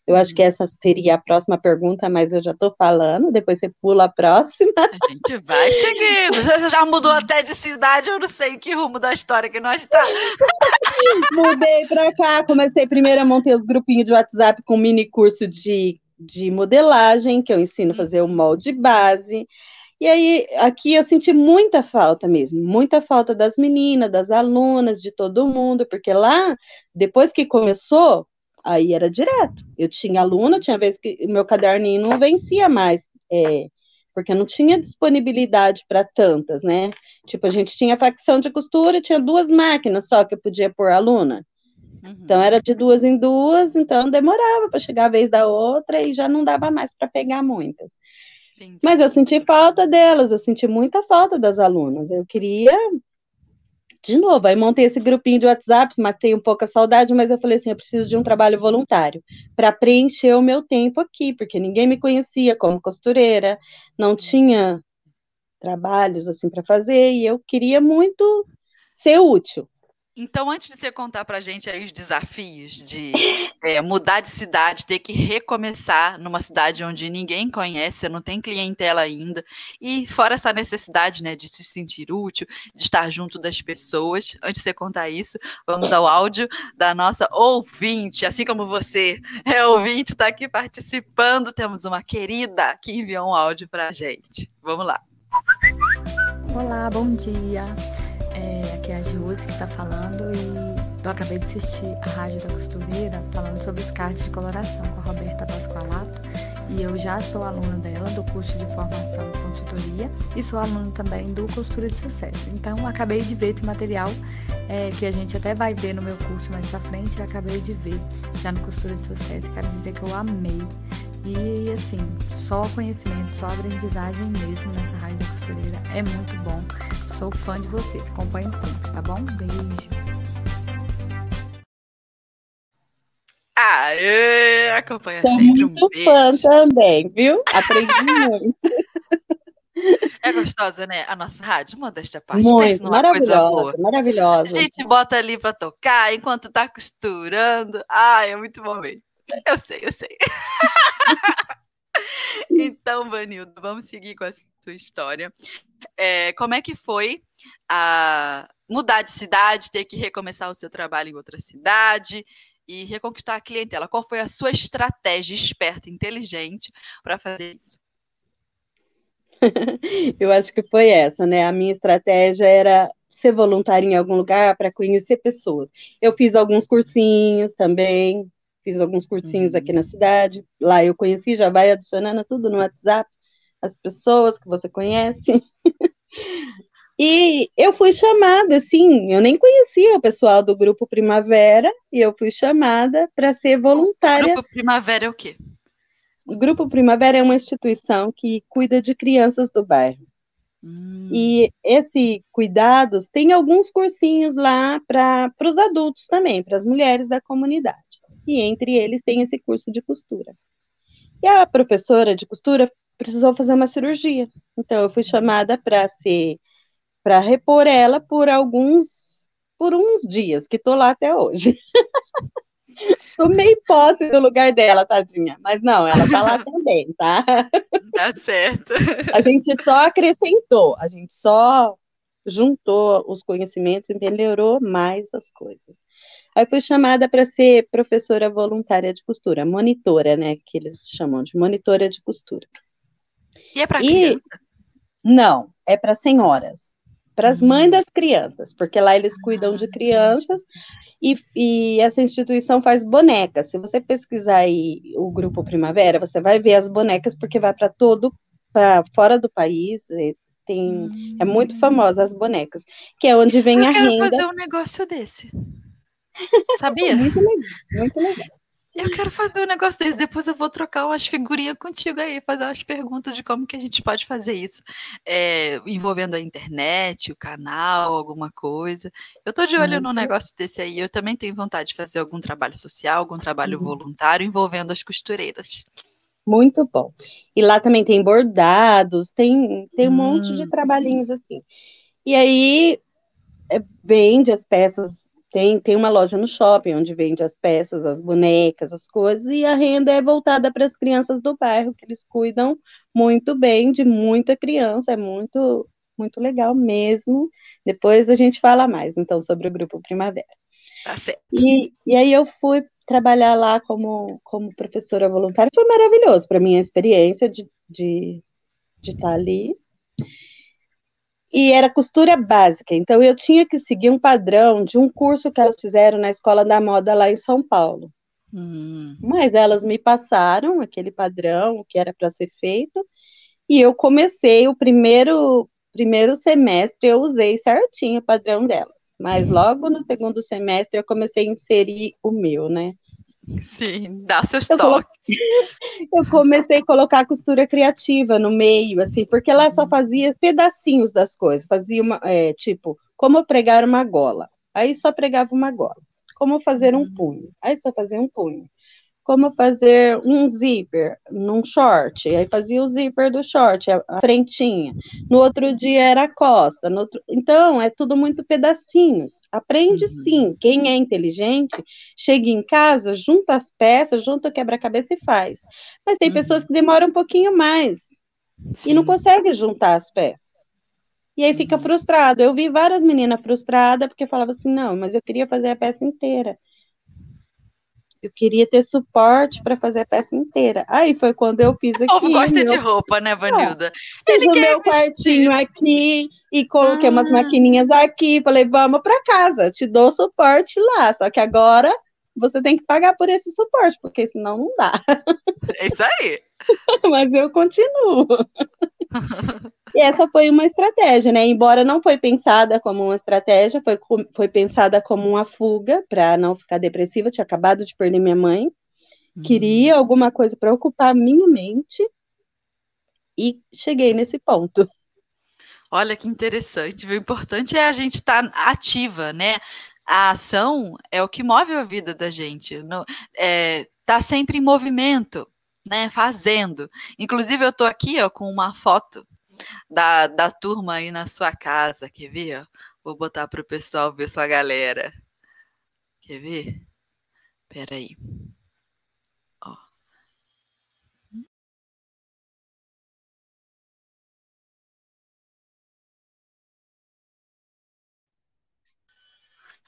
Eu acho que uhum. essa seria a próxima pergunta, mas eu já estou falando, depois você pula a próxima. A gente vai seguindo. <laughs> Você já mudou até de cidade, eu não sei que rumo da história que nós está. <laughs> Mudei para cá, comecei primeiro a montar os grupinhos de WhatsApp com mini curso de, de modelagem, que eu ensino a fazer o molde base. E aí, aqui eu senti muita falta mesmo, muita falta das meninas, das alunas, de todo mundo, porque lá, depois que começou, aí era direto. Eu tinha aluna, tinha vezes que meu caderninho não vencia mais, é, porque não tinha disponibilidade para tantas, né? Tipo, a gente tinha facção de costura, tinha duas máquinas só que eu podia pôr aluna. Uhum. Então era de duas em duas, então demorava para chegar a vez da outra e já não dava mais para pegar muitas. Entendi. Mas eu senti falta delas, eu senti muita falta das alunas. Eu queria de novo, aí montei esse grupinho de WhatsApp, matei um pouco a saudade, mas eu falei assim, eu preciso de um trabalho voluntário para preencher o meu tempo aqui, porque ninguém me conhecia como costureira, não tinha trabalhos assim para fazer e eu queria muito ser útil. Então, antes de você contar para a gente aí os desafios de é, mudar de cidade, ter que recomeçar numa cidade onde ninguém conhece, não tem clientela ainda, e fora essa necessidade né, de se sentir útil, de estar junto das pessoas, antes de você contar isso, vamos ao áudio da nossa ouvinte, assim como você é ouvinte, está aqui participando, temos uma querida que enviou um áudio para a gente. Vamos lá. Olá, bom dia. É, aqui é a Giuse que está falando e eu acabei de assistir a Rádio da Costureira falando sobre os cards de coloração com a Roberta Pascoalato e eu já sou aluna dela do curso de formação e consultoria e sou aluna também do Costura de Sucesso. Então acabei de ver esse material é, que a gente até vai ver no meu curso mais pra frente, eu acabei de ver já no Costura de Sucesso. Quero dizer que eu amei. E assim, só conhecimento, só aprendizagem mesmo nessa rádio da costureira. É muito bom. Sou fã de vocês. Acompanhe sempre, tá bom? Beijo. Aê, acompanha Sou sempre muito um fã também, viu? Aprendi <laughs> muito. É gostosa, né? A nossa rádio, modéstia à parte. muito, Pensa numa coisa boa. maravilhosa, A maravilhosa. gente bota ali para tocar enquanto tá costurando. Ai, é muito bom mesmo. Eu sei, eu sei. <laughs> então, Vanildo, vamos seguir com a sua história. É, como é que foi a mudar de cidade, ter que recomeçar o seu trabalho em outra cidade e reconquistar a clientela? Qual foi a sua estratégia esperta, inteligente para fazer isso? <laughs> Eu acho que foi essa, né? A minha estratégia era ser voluntária em algum lugar para conhecer pessoas. Eu fiz alguns cursinhos também, fiz alguns cursinhos Uhum. aqui na cidade. Lá eu conheci, já vai adicionando tudo no WhatsApp, as pessoas que você conhece. <laughs> E eu fui chamada, assim, eu nem conhecia o pessoal do Grupo Primavera, e eu fui chamada para ser voluntária. Grupo Primavera é o quê? O Grupo Primavera é uma instituição que cuida de crianças do bairro. Hum, E esse cuidados tem alguns cursinhos lá para os adultos também, para as mulheres da comunidade. E entre eles tem esse curso de costura. E a professora de costura precisou fazer uma cirurgia. Então eu fui chamada para ser para repor ela por alguns por uns dias, que estou lá até hoje. <laughs> Tomei posse do lugar dela, tadinha. Mas não, ela tá lá também, tá? <laughs> tá certo. A gente só acrescentou, a gente só juntou os conhecimentos e melhorou mais as coisas. Aí fui chamada para ser professora voluntária de costura, monitora, né, que eles chamam de monitora de costura. E é para criança? Não, é para senhoras, para as Hum. mães das crianças, porque lá eles cuidam de crianças e, e essa instituição faz bonecas. Se você pesquisar aí o Grupo Primavera, você vai ver as bonecas, porque vai para todo, para fora do país, tem, é muito famosa as bonecas, que é onde vem Eu a quero renda. fazer um negócio desse. Sabia? Muito legal, muito legal. Eu quero fazer um negócio desse. Depois eu vou trocar umas figurinhas contigo aí, fazer umas perguntas de como que a gente pode fazer isso. É, envolvendo a internet, o canal, alguma coisa. Eu tô de olho num Uhum. negócio desse aí. Eu também tenho vontade de fazer algum trabalho social, algum trabalho Uhum. voluntário envolvendo as costureiras. Muito bom. E lá também tem bordados, tem, tem um monte de Hum. trabalhinhos assim. E aí é, vende as peças, tem, tem uma loja no shopping onde vende as peças, as bonecas, as coisas, e a renda é voltada para as crianças do bairro, que eles cuidam muito bem de muita criança, é muito, muito legal mesmo. Depois a gente fala mais, então, sobre o Grupo Primavera. Tá certo. E, e aí eu fui trabalhar lá como, como professora voluntária. Foi maravilhoso para mim a experiência de, de, de estar ali. E era costura básica, então eu tinha que seguir um padrão de um curso que elas fizeram na Escola da Moda lá em São Paulo. Hum, Mas elas me passaram aquele padrão, o que era para ser feito, e eu comecei o primeiro, primeiro semestre, eu usei certinho o padrão delas. Mas logo no segundo semestre eu comecei a inserir o meu, né? Sim, dá seus Eu toques. <laughs> Eu comecei a colocar a costura criativa no meio, assim, porque ela só fazia pedacinhos das coisas, fazia uma, é, tipo, como pregar uma gola. Aí só pregava uma gola. Como fazer um uhum. punho. Aí só fazia um punho como fazer um zíper num short, aí fazia o zíper do short, a, a frentinha. No outro dia era a costa. Outro... Então, é tudo muito pedacinhos. Aprende uhum. sim. Quem é inteligente, chega em casa, junta as peças, junta o quebra-cabeça e faz. Mas tem uhum. pessoas que demoram um pouquinho mais sim. e não conseguem juntar as peças. E aí fica uhum. frustrado. Eu vi várias meninas frustradas porque falavam assim: não, mas eu queria fazer a peça inteira. Eu queria ter suporte para fazer a peça inteira. Aí foi quando eu fiz aqui. O povo gosta meu... de roupa, né, Vanilda? Fiz Ele o meu quartinho aqui e coloquei ah. umas maquininhas aqui. Falei, vamos para casa, te dou suporte lá. Só que agora você tem que pagar por esse suporte, porque senão não dá. É isso aí. <laughs> Mas eu continuo. <laughs> E essa foi uma estratégia, né? Embora não foi pensada como uma estratégia, foi, foi pensada como uma fuga para não ficar depressiva. Eu tinha acabado de perder minha mãe, uhum. queria alguma coisa para ocupar minha mente e cheguei nesse ponto. Olha que interessante. O importante é a gente estar tá ativa, né? A ação é o que move a vida da gente. No, é, tá sempre em movimento, né? Fazendo. Inclusive, eu estou aqui ó, com uma foto da, da turma aí na sua casa. Quer ver? Vou botar para o pessoal ver sua galera. Quer ver? Espera aí.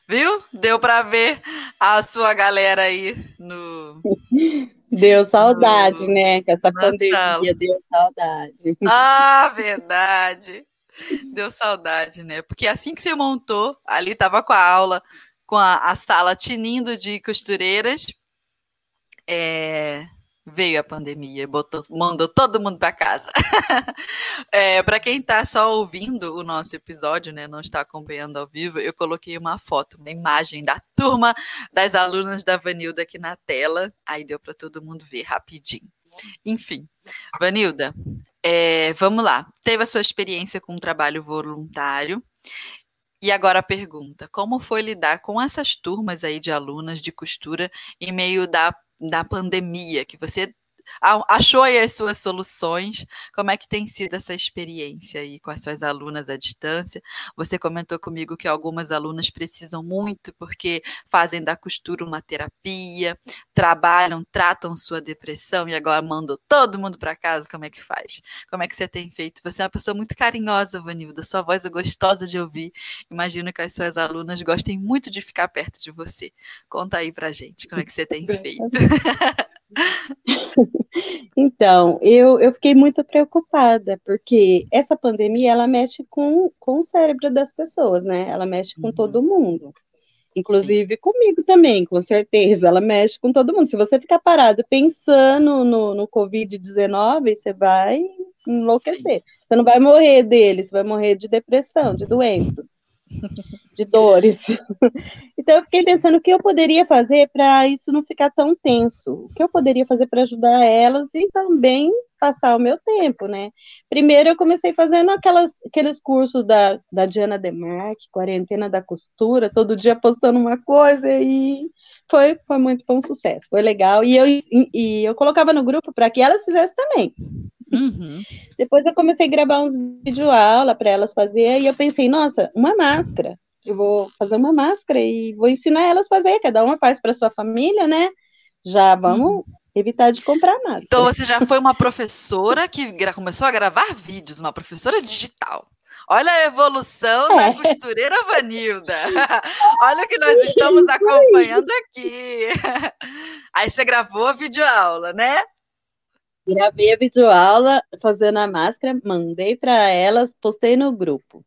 Viu? Deu para ver a sua galera aí no <laughs> Deu saudade, né? Com essa pandemia, sala. deu saudade. Ah, verdade. Deu saudade, né? Porque assim que você montou, ali tava com a aula, com a, a sala tinindo de costureiras, é, veio a pandemia, botou, mandou todo mundo para casa. <laughs> é, para quem está só ouvindo o nosso episódio, né, não está acompanhando ao vivo, eu coloquei uma foto, uma imagem da turma das alunas da Vanilda aqui na tela, aí deu para todo mundo ver rapidinho. Enfim, Vanilda, é, vamos lá. Teve a sua experiência com o trabalho voluntário. E agora a pergunta: como foi lidar com essas turmas aí de alunas de costura em meio da da pandemia, que você achou aí as suas soluções? Como é que tem sido essa experiência aí com as suas alunas à distância? Você comentou comigo que algumas alunas precisam muito porque fazem da costura uma terapia, trabalham, tratam sua depressão e agora mandam todo mundo para casa. Como é que faz? Como é que você tem feito? Você é uma pessoa muito carinhosa, Vanilda. Sua voz é gostosa de ouvir. Imagino que as suas alunas gostem muito de ficar perto de você. Conta aí pra gente como é que você tem feito. <laughs> Então, eu, eu fiquei muito preocupada, porque essa pandemia, ela mexe com, com o cérebro das pessoas, né? Ela mexe com uhum. todo mundo. Inclusive Sim. comigo também, com certeza. Ela mexe com todo mundo. Se você ficar parado pensando no, no Covid-19, você vai enlouquecer. Você não vai morrer dele, você vai morrer de depressão, de doenças de dores. <laughs> Então eu fiquei pensando o que eu poderia fazer para isso não ficar tão tenso, o que eu poderia fazer para ajudar elas e também passar o meu tempo, né? Primeiro eu comecei fazendo aquelas, aqueles cursos da, da Diana Demarque, quarentena da costura, todo dia postando uma coisa e foi, foi muito bom sucesso, foi legal. E eu, e, e eu colocava no grupo para que elas fizessem também. Uhum. Depois eu comecei a gravar uns vídeo aula para elas fazer e eu pensei, nossa, uma máscara. Eu vou fazer uma máscara e vou ensinar elas a fazer, cada uma faz para sua família, né? Já vamos uhum. evitar de comprar máscara. Então você já foi uma professora que começou a gravar vídeos, uma professora digital. Olha a evolução é. da costureira Vanilda. <laughs> Olha o que nós estamos acompanhando aqui. <laughs> Aí você gravou a videoaula, né? Gravei a videoaula fazendo a máscara, mandei para elas, postei no grupo.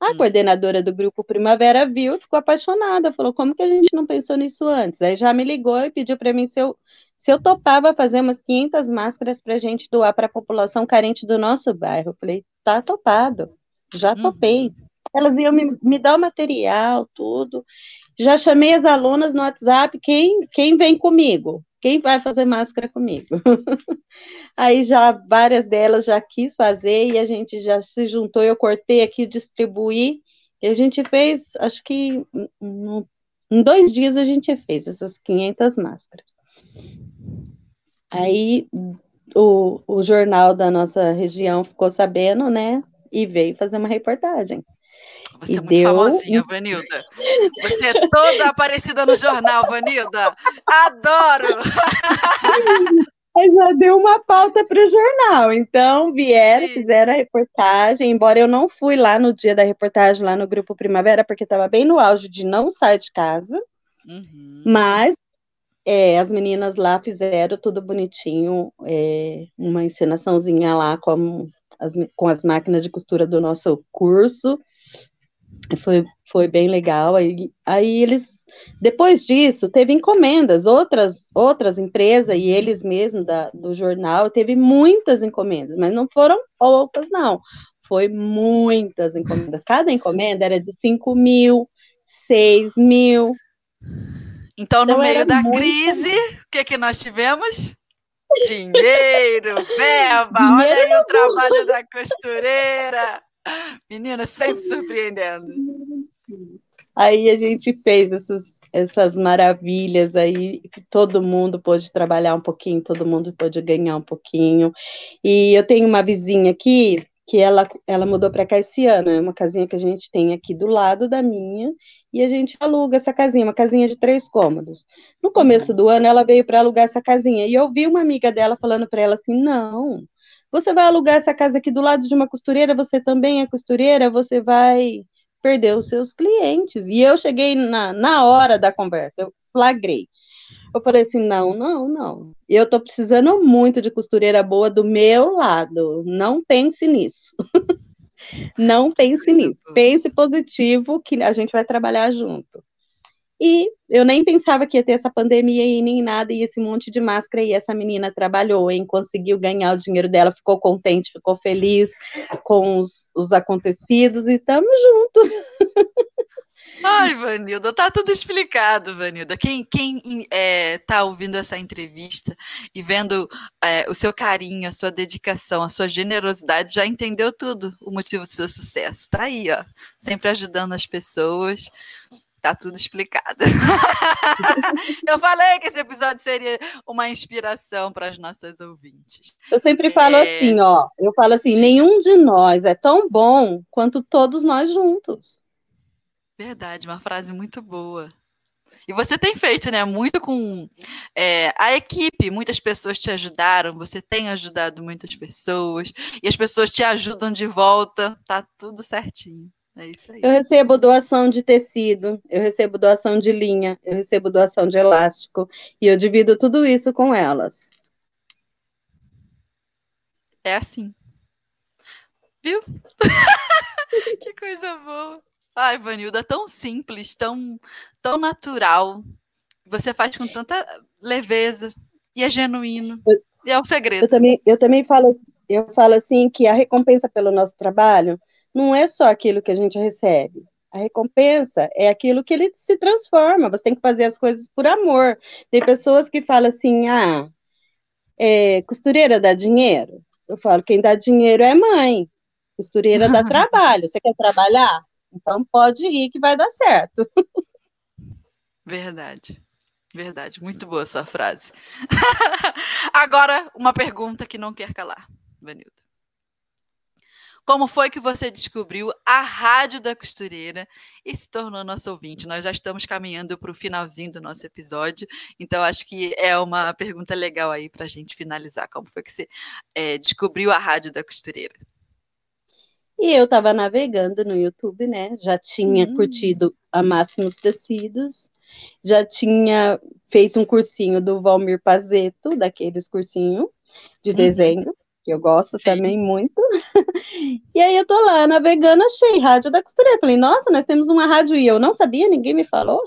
A hum. coordenadora do grupo Primavera viu, ficou apaixonada, falou: como que a gente não pensou nisso antes? Aí já me ligou e pediu para mim se eu, se eu topava fazer umas 500 máscaras para a gente doar para a população carente do nosso bairro. Eu falei: tá topado, já topei. Uhum. Elas iam me, me dar o material, tudo. Já chamei as alunas no WhatsApp, quem, quem vem comigo? Quem vai fazer máscara comigo? <laughs> Aí já várias delas já quis fazer e a gente já se juntou, eu cortei aqui, distribuí E a gente fez, acho que em dois dias a gente fez essas 500 máscaras. Aí o, o jornal da nossa região ficou sabendo, né? E veio fazer uma reportagem. Você é muito deu... famosinha, Vanilda. Você é toda aparecida no jornal, Vanilda. Adoro! <laughs> Mas já deu uma pauta para o jornal. Então, vieram, fizeram a reportagem, embora eu não fui lá no dia da reportagem, lá no Grupo Primavera, porque estava bem no auge de não sair de casa. Uhum. Mas é, as meninas lá fizeram tudo bonitinho, é, uma encenaçãozinha lá com as, com as máquinas de costura do nosso curso. Foi, foi bem legal. Aí, aí eles depois disso, teve encomendas, outras, outras empresas e eles mesmos da, do jornal, teve muitas encomendas, mas não foram poucas, não. Foi muitas encomendas. Cada encomenda era de 5 mil, 6 mil. Então, no então, meio da muita... crise, o que, que nós tivemos? Dinheiro, verba, olha aí o trabalho da costureira. <laughs> Menina, sempre surpreendendo. Aí a gente fez essas, essas maravilhas aí, todo mundo pôde trabalhar um pouquinho, todo mundo pôde ganhar um pouquinho. E eu tenho uma vizinha aqui que ela, ela mudou para cá esse ano, é uma casinha que a gente tem aqui do lado da minha, e a gente aluga essa casinha, uma casinha de três cômodos. No começo do ano, ela veio para alugar essa casinha, e eu vi uma amiga dela falando para ela assim: não, você vai alugar essa casa aqui do lado de uma costureira, você também é costureira, você vai perder os seus clientes. E eu cheguei na, na hora da conversa, eu flagrei. Eu falei assim: não, não, não. Eu tô precisando muito de costureira boa do meu lado. Não pense nisso. <laughs> não pense nisso. Pense positivo que a gente vai trabalhar junto. E eu nem pensava que ia ter essa pandemia e nem nada, e esse monte de máscara, e essa menina trabalhou, hein, conseguiu ganhar o dinheiro dela, ficou contente, ficou feliz com os, os acontecidos, e estamos juntos. <laughs> Ai, Vanilda, tá tudo explicado, Vanilda. Quem, quem é, tá ouvindo essa entrevista e vendo é, o seu carinho, a sua dedicação, a sua generosidade, já entendeu tudo, o motivo do seu sucesso. Tá aí, ó, sempre ajudando as pessoas. Tá tudo explicado. <laughs> eu falei que esse episódio seria uma inspiração para as nossas ouvintes. Eu sempre falo é... assim, ó. Eu falo assim: nenhum de nós é tão bom quanto todos nós juntos. Verdade, uma frase muito boa. E você tem feito, né? Muito com é, a equipe. Muitas pessoas te ajudaram, você tem ajudado muitas pessoas, e as pessoas te ajudam de volta. Tá tudo certinho. É isso aí. Eu recebo doação de tecido, eu recebo doação de linha, eu recebo doação de elástico e eu divido tudo isso com elas. É assim. Viu? <laughs> que coisa boa. Ai, Vanilda, tão simples, tão, tão natural. Você faz com tanta leveza e é genuíno. Eu, e é o um segredo. Eu também, eu também falo, eu falo assim que a recompensa pelo nosso trabalho não é só aquilo que a gente recebe. A recompensa é aquilo que ele se transforma. Você tem que fazer as coisas por amor. Tem pessoas que falam assim: ah, é, costureira dá dinheiro. Eu falo: quem dá dinheiro é mãe. Costureira dá <laughs> trabalho. Você quer trabalhar? Então pode ir que vai dar certo. <laughs> Verdade. Verdade. Muito boa sua frase. <laughs> Agora, uma pergunta que não quer calar, Vanilda. Como foi que você descobriu a Rádio da Costureira e se tornou nosso ouvinte? Nós já estamos caminhando para o finalzinho do nosso episódio, então acho que é uma pergunta legal aí para a gente finalizar. Como foi que você é, descobriu a Rádio da Costureira? E eu estava navegando no YouTube, né? Já tinha hum. curtido a Máximos Tecidos, já tinha feito um cursinho do Valmir Pazeto, daqueles cursinhos de uhum. Que eu gosto Sim. também muito. <laughs> e aí eu tô lá navegando, achei rádio da costureira. Falei, nossa, nós temos uma rádio e eu não sabia, ninguém me falou.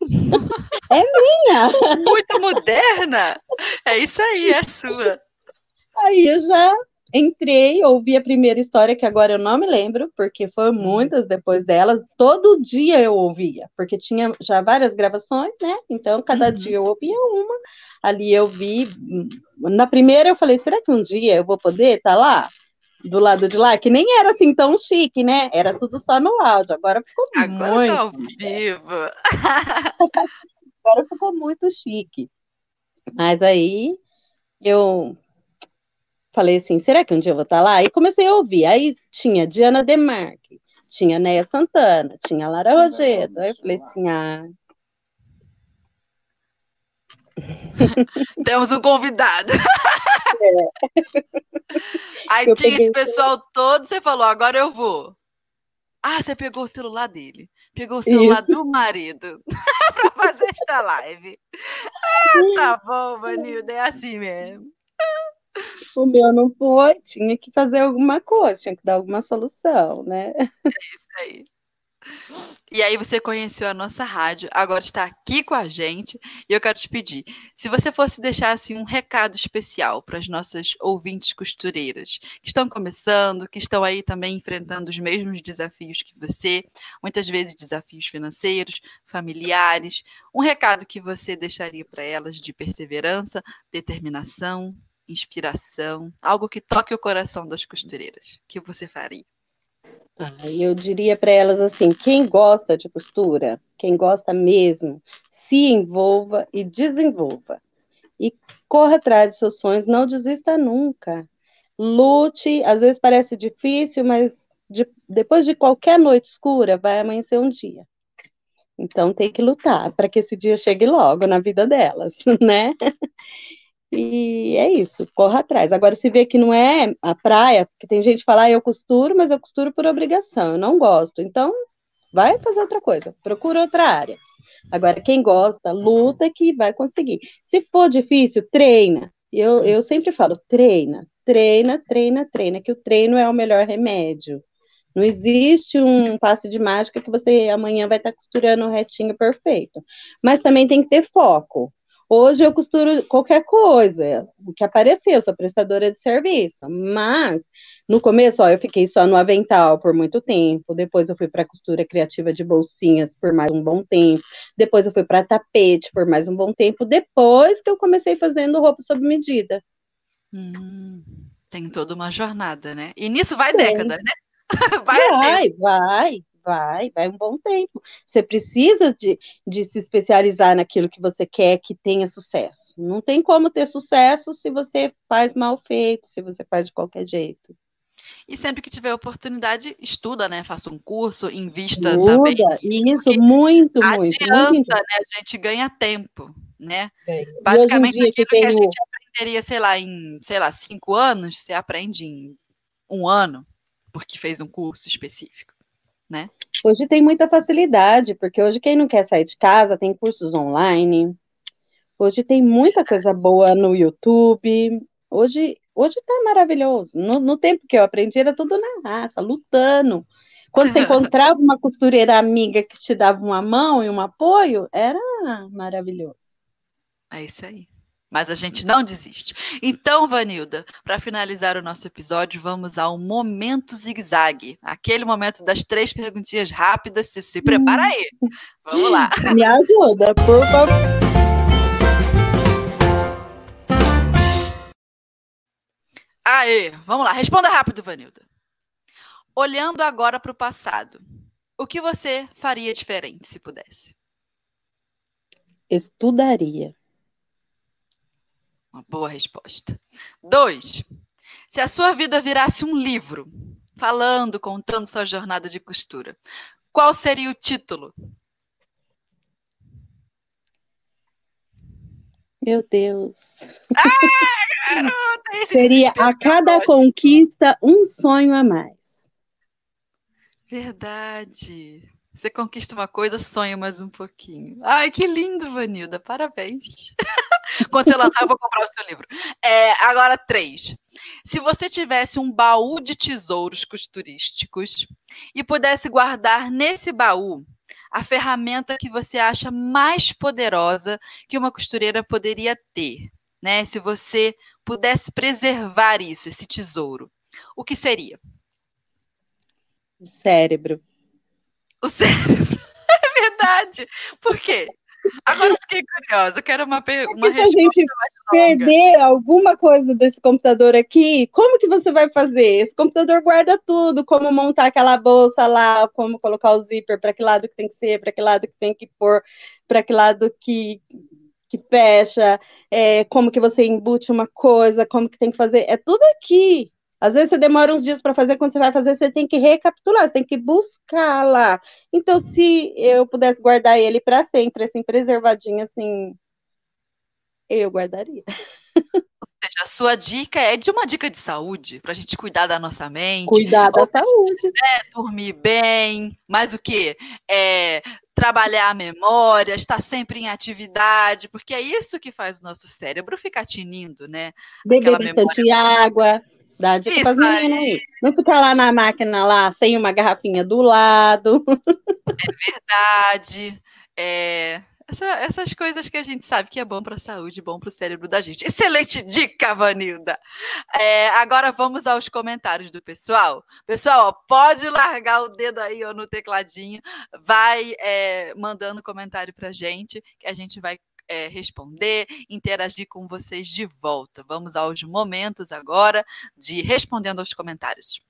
<laughs> é minha! Muito moderna! É isso aí, é sua. Aí eu já entrei, ouvi a primeira história, que agora eu não me lembro, porque foi uhum. muitas depois dela. Todo dia eu ouvia, porque tinha já várias gravações, né? Então, cada uhum. dia eu ouvia uma. Ali eu vi. Na primeira eu falei, será que um dia eu vou poder estar tá lá? do lado de lá, que nem era assim tão chique, né? Era tudo só no áudio. Agora ficou Agora muito. tá ao vivo. <laughs> Agora ficou muito chique. Mas aí eu falei assim, será que um dia eu vou estar lá? E comecei a ouvir. Aí tinha Diana Demarque, tinha Neia Santana, tinha Lara Rogedo. Aí eu falei assim, ah, <laughs> Temos um convidado. Aí É. Eu tinha esse pessoal todo, você falou, agora eu vou. Ah, você pegou o celular dele. Pegou o celular Isso. do marido <laughs> para fazer esta live. Ah, tá bom, Vanilda, é assim mesmo. O meu não foi, tinha que fazer alguma coisa, tinha que dar alguma solução, né? Isso aí. E aí você conheceu a nossa rádio, agora está aqui com a gente, e eu quero te pedir, se você fosse deixar assim um recado especial para as nossas ouvintes costureiras que estão começando, que estão aí também enfrentando os mesmos desafios que você, muitas vezes desafios financeiros, familiares, um recado que você deixaria para elas de perseverança, determinação, inspiração, algo que toque o coração das costureiras, que você faria? Ah, eu diria para elas assim: quem gosta de costura, quem gosta mesmo, se envolva e desenvolva. E corra atrás de seus sonhos, não desista nunca. Lute, às vezes parece difícil, mas de- depois de qualquer noite escura, vai amanhecer um dia. Então tem que lutar para que esse dia chegue logo na vida delas, <laughs> né? E é isso, corra atrás. Agora, se vê que não é a praia, porque tem gente que fala, ah, eu costuro, mas eu costuro por obrigação, eu não gosto. Então, vai fazer outra coisa, procura outra área. Agora, quem gosta, luta que vai conseguir. Se for difícil, treina. Eu, eu sempre falo, treina, treina, treina, treina, que o treino é o melhor remédio. Não existe um passe de mágica que você amanhã vai estar costurando retinho perfeito. Mas também tem que ter foco. Hoje eu costuro qualquer coisa, o que aparecer, eu sou prestadora de serviço, mas no começo, ó, eu fiquei só no avental por muito tempo, depois eu fui para costura criativa de bolsinhas por mais um bom tempo, depois eu fui para tapete por mais um bom tempo, depois que eu comecei fazendo roupa sob medida. Hum, tem toda uma jornada, né? E nisso vai Tem. década, né? <laughs> Vai. Vai, vai, vai, vai um bom tempo. Você precisa de, de se especializar naquilo que você quer que tenha sucesso. Não tem como ter sucesso se você faz mal feito, se você faz de qualquer jeito. E sempre que tiver oportunidade, estuda, né? Faça um curso, invista também. Isso, porque muito, muito, muito. Adianta, né? A gente ganha tempo, né? É. Basicamente, dia que aquilo que a gente aprenderia, sei lá, em, sei lá, cinco anos, você aprende em um ano, porque fez um curso específico. Hoje tem muita facilidade, porque hoje quem não quer sair de casa tem cursos online. Hoje tem muita coisa boa no YouTube. Hoje, hoje tá maravilhoso. No, no tempo que eu aprendi era tudo na raça, lutando. Quando você <laughs> encontrava uma costureira amiga que te dava uma mão e um apoio, era maravilhoso. É isso aí. Mas a gente não desiste. Então, Vanilda, para finalizar o nosso episódio, vamos ao momento zigue-zague. Aquele momento das três perguntinhas rápidas. Se, se prepara aí. Vamos lá. <laughs> Me ajuda, por favor. Aê, vamos lá. Responda rápido, Vanilda. Olhando agora para o passado, o que você faria diferente se pudesse? Estudaria. Uma boa resposta. Dois, se a sua vida virasse um livro, falando, contando sua jornada de costura, qual seria o título? Meu Deus. Garota, esse Seria a cada lógico. conquista um sonho a mais. Verdade. Você conquista uma coisa, sonha mais um pouquinho. Ai, que lindo, Vanilda. Parabéns. <laughs> <laughs> Quando você lançar, eu vou comprar o seu livro. É, agora, três. Se você tivesse um baú de tesouros costurísticos e pudesse guardar nesse baú a ferramenta que você acha mais poderosa que uma costureira poderia ter, né? Se você pudesse preservar isso, esse tesouro, o que seria? O cérebro. O cérebro. <laughs> É verdade. Por quê? Agora eu fiquei curiosa, eu quero uma, uma se a gente perder alguma coisa desse computador aqui, como que você vai fazer? Esse computador guarda tudo, como montar aquela bolsa lá, como colocar o zíper, para que lado que tem que ser, para que lado que tem que pôr, para que lado que, que fecha, é, como que você embute uma coisa, como que tem que fazer, é tudo aqui. Às vezes você demora uns dias para fazer, quando você vai fazer, você tem que recapitular, você tem que buscar lá. Então, se eu pudesse guardar ele para sempre, assim, preservadinho, assim, eu guardaria. <laughs> Ou seja, a sua dica é de uma dica de saúde, para a gente cuidar da nossa mente. Cuidar da saúde. É, dormir bem, mas o quê? É, trabalhar a memória, estar sempre em atividade, porque é isso que faz o nosso cérebro ficar tinindo, né? Beber bastante memória... água. Dá dica as meninas aí. Não ficar lá na máquina lá sem uma garrafinha do lado. É verdade. É, essa, essas coisas que a gente sabe que é bom para a saúde, bom para o cérebro da gente. Excelente dica, Vanilda! É, agora vamos aos comentários do pessoal. Pessoal, ó, pode largar o dedo aí ó, no tecladinho, vai é, mandando comentário para a gente, que a gente vai é, responder, interagir com vocês de volta. Vamos aos momentos agora de respondendo aos comentários.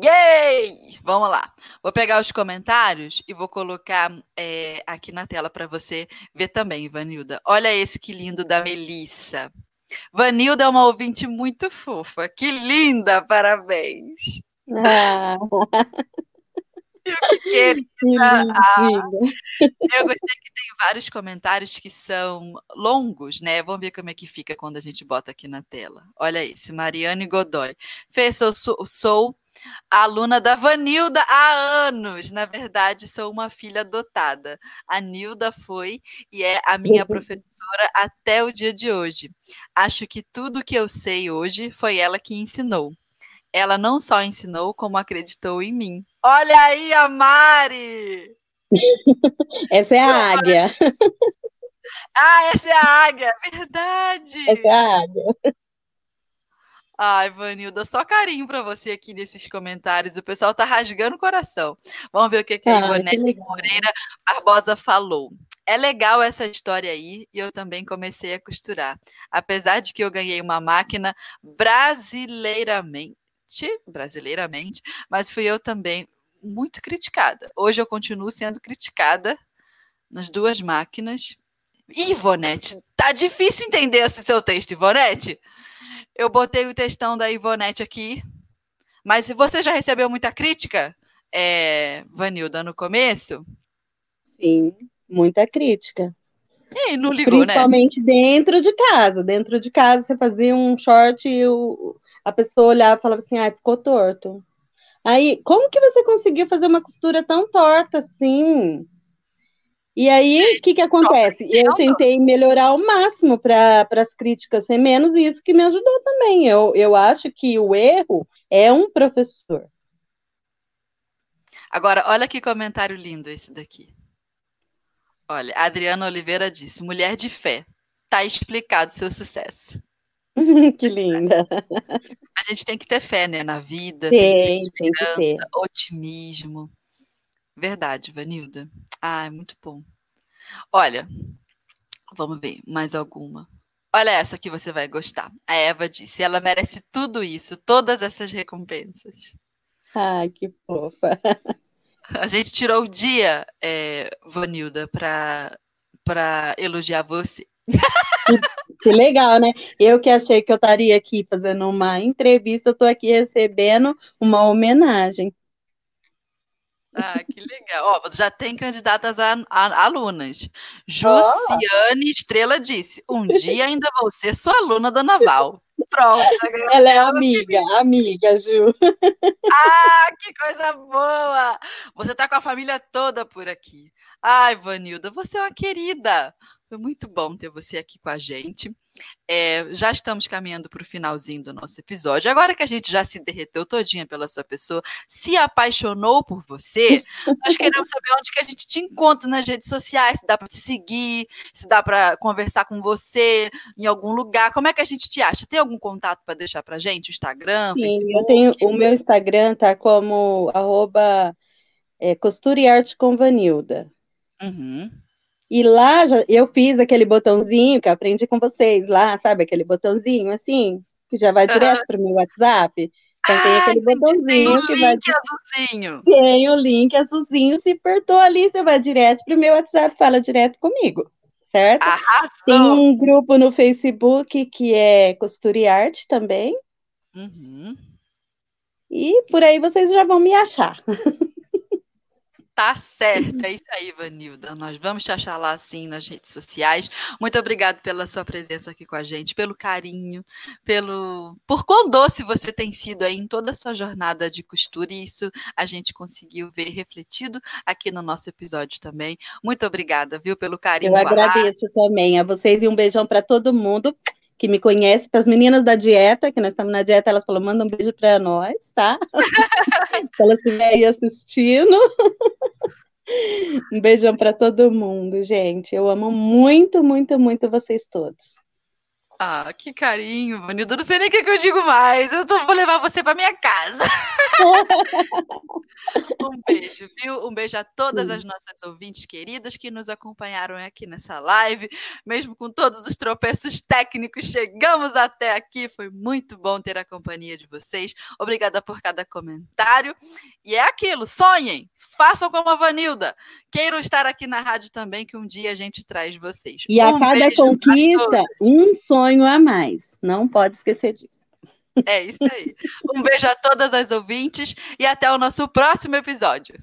Yay! Vamos lá. Vou pegar os comentários e vou colocar é, aqui na tela para você ver também, Ivanilda. Olha esse que lindo da Melissa. Vanilda é uma ouvinte muito fofa. Que linda, parabéns. Ah. <laughs> Que ah, eu gostei que tem vários comentários que são longos, né? Vamos ver como é que fica quando a gente bota aqui na tela. Olha esse, Mariane Godoy. Fez, sou, sou aluna da Vanilda há anos. Na verdade, sou uma filha adotada. A Nilda foi e é a minha professora até o dia de hoje. Acho que tudo que eu sei hoje foi ela que ensinou. Ela não só ensinou, como acreditou em mim. Olha aí a Mari! <laughs> Essa é a águia. Ah, essa é a águia, verdade. Essa é a águia. Ai, Vanilda, só carinho para você aqui nesses comentários. O pessoal tá rasgando o coração. Vamos ver o que, que a Ivonete Moreira Barbosa falou. É legal essa história aí e eu também comecei a costurar. Apesar de que eu ganhei uma máquina brasileiramente, brasileiramente, mas fui eu também muito criticada. Hoje eu continuo sendo criticada nas duas máquinas. Ivonete, tá difícil entender esse seu texto, Ivonete. Eu botei o textão da Ivonete aqui. Mas você já recebeu muita crítica, é, Vanilda, no começo? Sim, muita crítica. E não ligou, Principalmente né? dentro de casa. Dentro de casa, você fazia um short e o, a pessoa olhava e falava assim, ah, ficou torto. Aí, como que você conseguiu fazer uma costura tão torta assim? E aí, o que, que acontece? Eu tentei melhorar ao máximo para as críticas ser menos, e isso que me ajudou também. Eu, eu acho que o erro é um professor. Agora, olha que comentário lindo esse daqui. Olha, a Adriana Oliveira disse: mulher de fé, tá explicado seu sucesso. <laughs> que linda. A gente tem que ter fé, né, na vida, tem, tem, que ter, otimismo. Verdade, Vanilda. Ah, muito bom. Olha, vamos ver mais alguma. Olha essa que você vai gostar. A Eva disse: ela merece tudo isso, todas essas recompensas. Ai, que fofa. A gente tirou o dia, é, Vanilda, para elogiar você. Que, <laughs> que, legal, né? Eu que achei que eu estaria aqui fazendo uma entrevista, estou aqui recebendo uma homenagem. Ah, que legal. Ó, já tem candidatas a, a, alunas. Josiane oh. Estrela disse: um dia ainda vou ser sua aluna, dona Val. Pronto. Ela é amiga, amiga, Ju. Ah, que coisa boa! Você tá com a família toda por aqui. Ai, Vanilda, você é uma querida. Foi muito bom ter você aqui com a gente. É, já estamos caminhando para o finalzinho do nosso episódio. Agora que a gente já se derreteu todinha pela sua pessoa, se apaixonou por você, <laughs> nós queremos saber onde que a gente te encontra nas redes sociais, se dá para te seguir, se dá para conversar com você em algum lugar. Como é que a gente te acha? Tem algum contato para deixar para gente? Instagram, Sim, Facebook? eu tenho o meu Instagram tá como arroba é, costura e arte com Vanilda. Uhum. E lá já, eu fiz aquele botãozinho que eu aprendi com vocês lá, sabe? Aquele botãozinho assim, que já vai direto para o meu WhatsApp. Então tem Ah, aquele. Tem botãozinho o que vai. link azulzinho. Tem o link azulzinho, se apertou ali, você vai direto para o meu WhatsApp, fala direto comigo, certo? Tem Arrasou! um grupo no Facebook que é Costura e Arte também. Uhum. E por aí vocês já vão me achar. <laughs> Tá certo, é isso aí, Vanilda. Nós vamos te achar lá assim nas redes sociais. Muito obrigada pela sua presença aqui com a gente, pelo carinho, pelo por quão doce você tem sido aí em toda a sua jornada de costura, e isso a gente conseguiu ver refletido aqui no nosso episódio também. Muito obrigada, viu, pelo carinho. Eu a agradeço também a vocês e um beijão para todo mundo que me conhece, para as meninas da dieta, que nós estamos na dieta, elas falam, manda um beijo para nós, tá? <laughs> Se elas estiverem aí assistindo. <laughs> Um beijão para todo mundo, gente. Eu amo muito, muito, muito vocês todos. Ah, que carinho, Vanilda. Não sei nem o que, que eu digo mais. Eu tô- vou levar você para minha casa. <laughs> Um beijo, viu? Um beijo a todas as nossas ouvintes queridas que nos acompanharam aqui nessa live. Mesmo com todos os tropeços técnicos, chegamos até aqui. Foi muito bom ter a companhia de vocês. Obrigada por cada comentário. E é aquilo, sonhem, façam como a Vanilda. Queiram estar aqui na rádio também, que um dia a gente traz vocês. E a Um cada beijo pra conquista, todas. um sonho a mais. Não pode esquecer disso. É isso aí. Um beijo a todas as ouvintes e até o nosso próximo episódio.